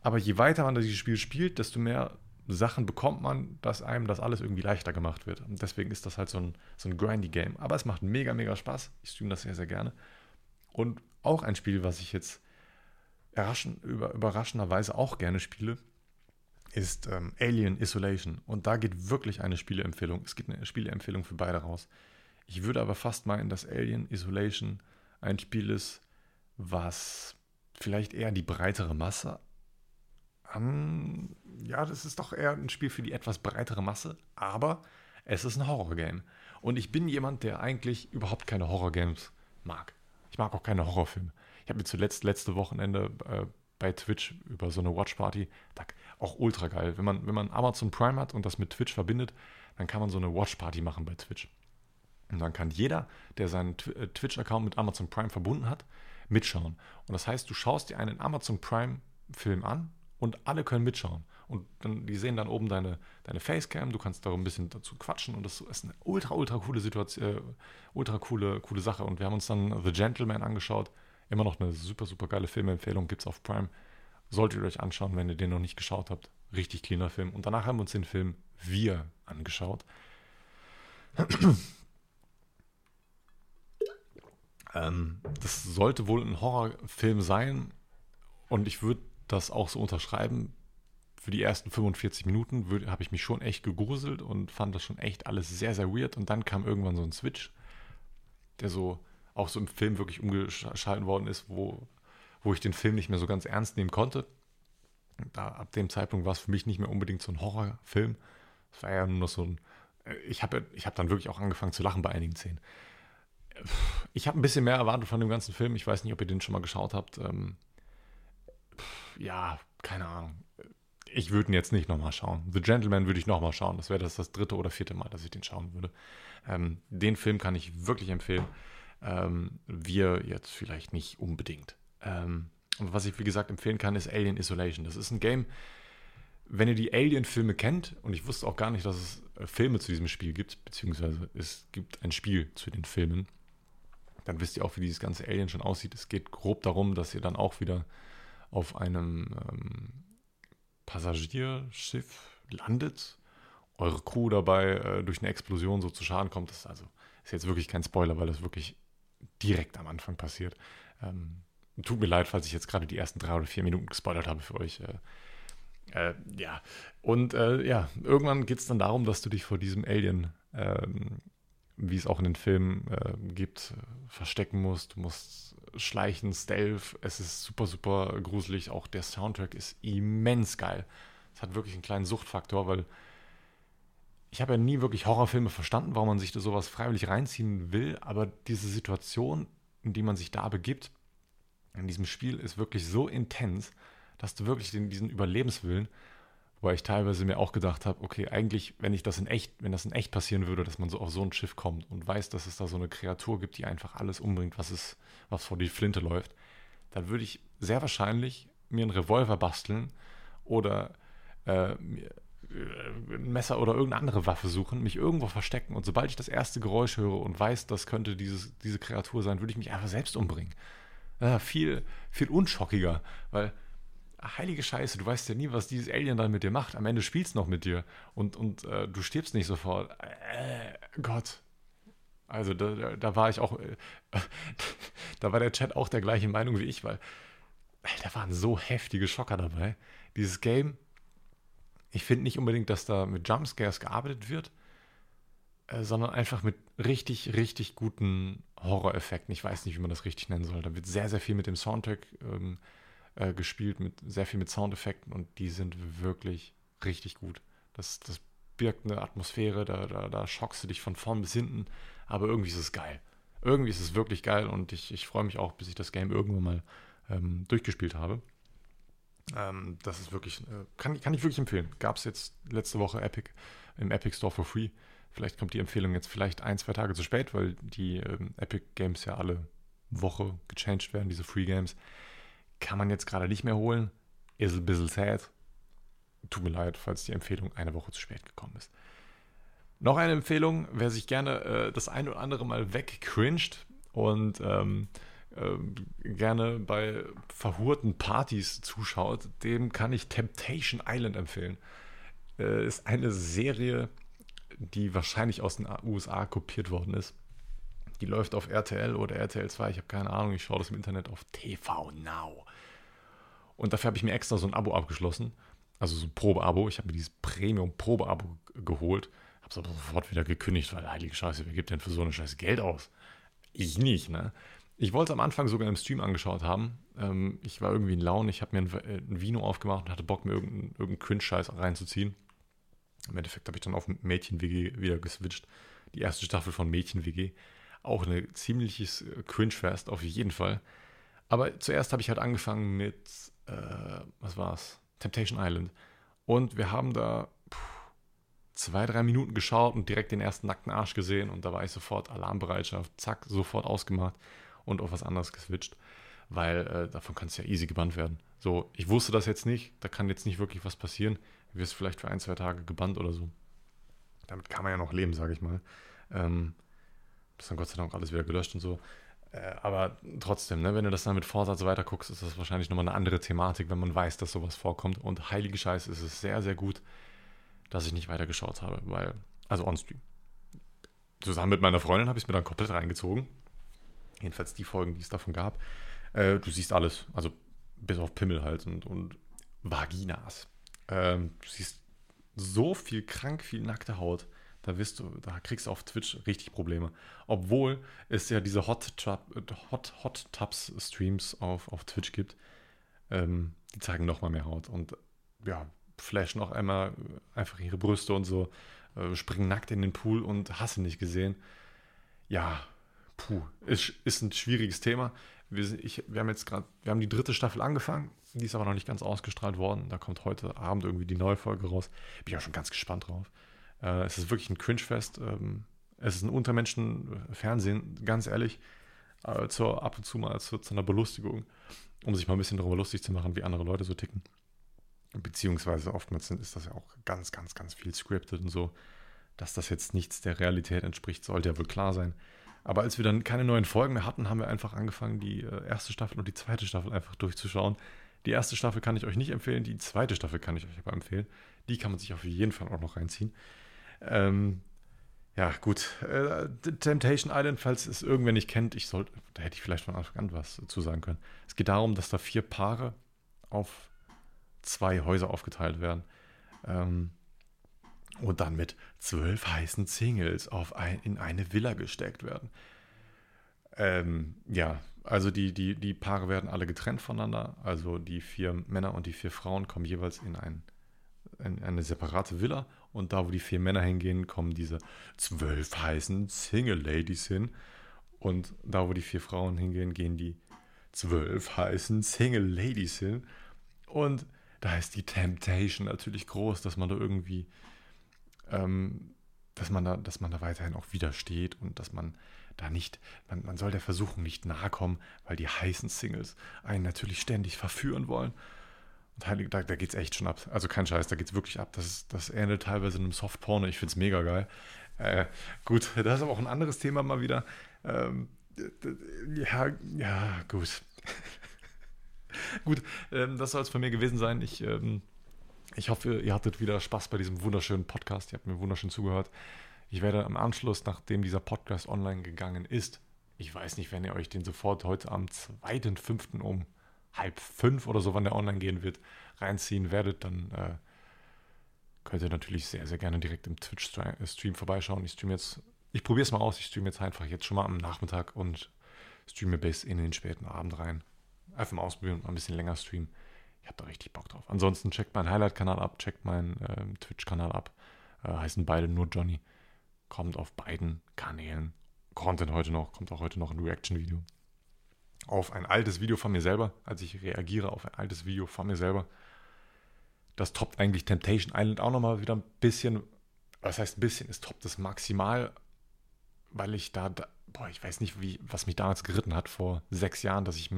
Aber je weiter man dieses Spiel spielt, desto mehr Sachen bekommt man, dass einem das alles irgendwie leichter gemacht wird. Und deswegen ist das halt so ein, so ein grindy Game. Aber es macht mega, mega Spaß. Ich streame das sehr, sehr gerne. Und auch ein Spiel, was ich jetzt überraschenderweise auch gerne spiele, ist ähm, Alien Isolation. Und da geht wirklich eine Spieleempfehlung. Es gibt eine Spieleempfehlung für beide raus. Ich würde aber fast meinen, dass Alien Isolation ein Spiel ist, was vielleicht eher die breitere Masse an. Ja, das ist doch eher ein Spiel für die etwas breitere Masse, aber es ist ein Horrorgame. Und ich bin jemand, der eigentlich überhaupt keine Horrorgames mag. Ich mag auch keine Horrorfilme. Ich habe mir zuletzt letzte Wochenende äh, bei Twitch über so eine Watchparty. Auch ultra geil. Wenn man, wenn man Amazon Prime hat und das mit Twitch verbindet, dann kann man so eine Watchparty machen bei Twitch. Und dann kann jeder, der seinen äh, Twitch-Account mit Amazon Prime verbunden hat, mitschauen. Und das heißt, du schaust dir einen Amazon Prime-Film an und alle können mitschauen. Und dann, die sehen dann oben deine, deine Facecam, du kannst da ein bisschen dazu quatschen und das ist eine ultra, ultra coole Situation, äh, ultra coole, coole Sache. Und wir haben uns dann The Gentleman angeschaut. Immer noch eine super, super geile Filmempfehlung, gibt es auf Prime. Solltet ihr euch anschauen, wenn ihr den noch nicht geschaut habt. Richtig cleaner Film. Und danach haben wir uns den Film Wir angeschaut. ähm, das sollte wohl ein Horrorfilm sein. Und ich würde das auch so unterschreiben. Für die ersten 45 Minuten habe ich mich schon echt gegruselt und fand das schon echt alles sehr, sehr weird. Und dann kam irgendwann so ein Switch, der so auch so im Film wirklich umgeschalten worden ist, wo, wo ich den Film nicht mehr so ganz ernst nehmen konnte. Da, ab dem Zeitpunkt war es für mich nicht mehr unbedingt so ein Horrorfilm. Es war ja nur noch so ein. Äh, ich habe ich hab dann wirklich auch angefangen zu lachen bei einigen Szenen. Ich habe ein bisschen mehr erwartet von dem ganzen Film. Ich weiß nicht, ob ihr den schon mal geschaut habt. Ja, keine Ahnung. Ich würde ihn jetzt nicht nochmal schauen. The Gentleman würde ich nochmal schauen. Das wäre das, das dritte oder vierte Mal, dass ich den schauen würde. Ähm, den Film kann ich wirklich empfehlen. Ähm, wir jetzt vielleicht nicht unbedingt. Ähm, was ich, wie gesagt, empfehlen kann, ist Alien Isolation. Das ist ein Game, wenn ihr die Alien-Filme kennt, und ich wusste auch gar nicht, dass es äh, Filme zu diesem Spiel gibt, beziehungsweise es gibt ein Spiel zu den Filmen, dann wisst ihr auch, wie dieses ganze Alien schon aussieht. Es geht grob darum, dass ihr dann auch wieder auf einem ähm, Passagierschiff landet, eure Crew dabei äh, durch eine Explosion so zu Schaden kommt. Das ist also ist jetzt wirklich kein Spoiler, weil das wirklich direkt am Anfang passiert. Ähm, tut mir leid, falls ich jetzt gerade die ersten drei oder vier Minuten gespoilert habe für euch. Äh, äh, ja, und äh, ja, irgendwann geht es dann darum, dass du dich vor diesem Alien, ähm, wie es auch in den Filmen äh, gibt, verstecken musst. Du musst schleichen, Stealth. Es ist super, super gruselig. Auch der Soundtrack ist immens geil. Es hat wirklich einen kleinen Suchtfaktor, weil ich habe ja nie wirklich Horrorfilme verstanden, warum man sich da sowas freiwillig reinziehen will, aber diese Situation, in die man sich da begibt, in diesem Spiel, ist wirklich so intens, dass du wirklich den, diesen Überlebenswillen, wobei ich teilweise mir auch gedacht habe, okay, eigentlich, wenn ich das in echt, wenn das in echt passieren würde, dass man so auf so ein Schiff kommt und weiß, dass es da so eine Kreatur gibt, die einfach alles umbringt, was es, was vor die Flinte läuft, dann würde ich sehr wahrscheinlich mir einen Revolver basteln oder äh, äh, ein Messer oder irgendeine andere Waffe suchen, mich irgendwo verstecken und sobald ich das erste Geräusch höre und weiß, das könnte dieses, diese Kreatur sein, würde ich mich einfach selbst umbringen. Ja, viel, viel unschockiger, weil heilige Scheiße, du weißt ja nie, was dieses Alien dann mit dir macht. Am Ende spielt es noch mit dir und, und äh, du stirbst nicht sofort. Äh, Gott. Also da, da war ich auch, äh, da war der Chat auch der gleichen Meinung wie ich, weil da waren so heftige Schocker dabei. Dieses Game ich finde nicht unbedingt, dass da mit Jumpscares gearbeitet wird, äh, sondern einfach mit richtig, richtig guten Horror-Effekten. Ich weiß nicht, wie man das richtig nennen soll. Da wird sehr, sehr viel mit dem Soundtrack ähm, äh, gespielt, mit sehr viel mit Soundeffekten und die sind wirklich richtig gut. Das, das birgt eine Atmosphäre, da, da, da schockst du dich von vorn bis hinten, aber irgendwie ist es geil. Irgendwie ist es wirklich geil und ich, ich freue mich auch, bis ich das Game irgendwann mal ähm, durchgespielt habe. Ähm, das ist wirklich, äh, kann, kann ich wirklich empfehlen. Gab es jetzt letzte Woche Epic im Epic Store for free. Vielleicht kommt die Empfehlung jetzt vielleicht ein, zwei Tage zu spät, weil die ähm, Epic Games ja alle Woche gechanged werden, diese Free Games. Kann man jetzt gerade nicht mehr holen. Ist ein bisschen sad. Tut mir leid, falls die Empfehlung eine Woche zu spät gekommen ist. Noch eine Empfehlung, wer sich gerne äh, das ein oder andere Mal wegcringed und ähm, ähm, gerne bei verhurten Partys zuschaut, dem kann ich Temptation Island empfehlen. Äh, ist eine Serie, die wahrscheinlich aus den USA kopiert worden ist. Die läuft auf RTL oder RTL 2, ich habe keine Ahnung, ich schaue das im Internet auf TV Now. Und dafür habe ich mir extra so ein Abo abgeschlossen, also so ein Probeabo. Ich habe mir dieses Premium-Probeabo geholt, habe es aber sofort wieder gekündigt, weil heilige Scheiße, wer gibt denn für so eine Scheiße Geld aus? Ich nicht, ne? Ich wollte es am Anfang sogar im Stream angeschaut haben. Ähm, ich war irgendwie in Laune, ich habe mir ein, äh, ein, Vino aufgemacht und hatte Bock, mir irgendeinen irgendein Cringe-Scheiß reinzuziehen. Im Endeffekt habe ich dann auf Mädchen-WG wieder geswitcht. Die erste Staffel von Mädchen-WG. Auch ein ziemliches äh, Cringe-Fest, auf jeden Fall. Aber zuerst habe ich halt angefangen mit, äh, was war's? Temptation Island. Und wir haben da zwei, drei Minuten geschaut und direkt den ersten nackten Arsch gesehen. Und da war ich sofort Alarmbereitschaft, zack, sofort ausgemacht und auf was anderes geswitcht, weil äh, davon kann es ja easy gebannt werden. So, ich wusste das jetzt nicht, da kann jetzt nicht wirklich was passieren. Du wirst vielleicht für ein, zwei Tage gebannt oder so. Damit kann man ja noch leben, sage ich mal. Ähm, das ist dann Gott sei Dank alles wieder gelöscht und so. Äh, aber trotzdem, ne, wenn du das dann mit Vorsatz weiter guckst, ist das wahrscheinlich nochmal eine andere Thematik, wenn man weiß, dass sowas vorkommt. Und heilige Scheiße ist es sehr, sehr gut, dass ich nicht weitergeschaut habe, weil, also on-stream. Zusammen mit meiner Freundin habe ich es mir dann komplett reingezogen jedenfalls die Folgen, die es davon gab, äh, du siehst alles, also bis auf Pimmel halt und, und Vaginas. Ähm, du siehst so viel krank, viel nackte Haut. Da wirst du, da kriegst du auf Twitch richtig Probleme. Obwohl es ja diese Hot, Tub, Hot, Hot Tubs Streams auf, auf Twitch gibt. Ähm, die zeigen noch mal mehr Haut und ja, flashen auch einmal einfach ihre Brüste und so, äh, springen nackt in den Pool und hassen nicht gesehen. Ja, puh, ist, ist ein schwieriges Thema. Wir, ich, wir haben jetzt gerade, wir haben die dritte Staffel angefangen, die ist aber noch nicht ganz ausgestrahlt worden. Da kommt heute Abend irgendwie die neue Folge raus. Bin ich auch schon ganz gespannt drauf. Äh, es ist wirklich ein Cringe-Fest. Ähm, es ist ein Untermenschen-Fernsehen, ganz ehrlich. Äh, zur, ab und zu mal zu, zu einer Belustigung, um sich mal ein bisschen darüber lustig zu machen, wie andere Leute so ticken. beziehungsweise oftmals ist das ja auch ganz, ganz, ganz viel scripted und so, dass das jetzt nichts der Realität entspricht, sollte ja wohl klar sein. Aber als wir dann keine neuen Folgen mehr hatten, haben wir einfach angefangen, die äh, erste Staffel und die zweite Staffel einfach durchzuschauen. Die erste Staffel kann ich euch nicht empfehlen, die zweite Staffel kann ich euch aber empfehlen. Die kann man sich auf jeden Fall auch noch reinziehen. Ähm, ja, gut. Äh, Temptation Island, falls es irgendwer nicht kennt, ich sollte, da hätte ich vielleicht von Anfang an was zu sagen können. Es geht darum, dass da vier Paare auf zwei Häuser aufgeteilt werden. Ähm, und dann mit zwölf heißen Singles auf ein, in eine Villa gesteckt werden. Ähm, ja, also die, die, die Paare werden alle getrennt voneinander. Also die vier Männer und die vier Frauen kommen jeweils in, ein, in eine separate Villa. Und da, wo die vier Männer hingehen, kommen diese zwölf heißen Single-Ladies hin. Und da, wo die vier Frauen hingehen, gehen die zwölf heißen Single-Ladies hin. Und da ist die Temptation natürlich groß, dass man da irgendwie ähm, dass man da, dass man da weiterhin auch widersteht und dass man da nicht, man, man soll der Versuchung nicht nahe kommen, weil die heißen Singles einen natürlich ständig verführen wollen. Und heilig, da, da geht es echt schon ab. Also kein Scheiß, da geht es wirklich ab. Das, das ähnelt teilweise einem Softporno. Ich finde es mega geil. Äh, gut, das ist aber auch ein anderes Thema mal wieder. Ähm, ja, ja, gut. gut, ähm, das soll es von mir gewesen sein. Ich ähm, ich hoffe, ihr hattet wieder Spaß bei diesem wunderschönen Podcast. Ihr habt mir wunderschön zugehört. Ich werde im Anschluss, nachdem dieser Podcast online gegangen ist, ich weiß nicht, wenn ihr euch den sofort heute am 2.5. um halb fünf oder so, wann der online gehen wird, reinziehen werdet, dann äh, könnt ihr natürlich sehr, sehr gerne direkt im Twitch-Stream vorbeischauen. Ich streame jetzt, ich probiere es mal aus, ich streame jetzt einfach jetzt schon mal am Nachmittag und streame bis in den späten Abend rein. Einfach mal ausprobieren mal ein bisschen länger streamen. Ich habe da richtig Bock drauf. Ansonsten checkt meinen Highlight-Kanal ab, checkt meinen ähm, Twitch-Kanal ab. Äh, heißen beide nur Johnny. Kommt auf beiden Kanälen. Content heute noch, kommt auch heute noch ein Reaction-Video. Auf ein altes Video von mir selber, als ich reagiere auf ein altes Video von mir selber. Das toppt eigentlich Temptation Island auch nochmal wieder ein bisschen. Was heißt ein bisschen? Es toppt es maximal, weil ich da, da boah, ich weiß nicht, wie, was mich damals geritten hat vor sechs Jahren, dass ich,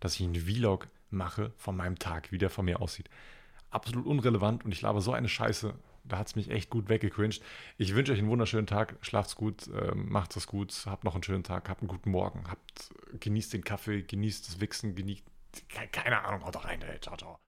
dass ich einen Vlog mache von meinem Tag, wie der von mir aussieht. Absolut unrelevant und ich laber so eine Scheiße. Da hat es mich echt gut weggecringed. Ich wünsche euch einen wunderschönen Tag. Schlaft's gut, äh, macht es gut, habt noch einen schönen Tag, habt einen guten Morgen, habt, genießt den Kaffee, genießt das Wichsen, genießt. Keine Ahnung, haut rein, ey. Ciao, ciao.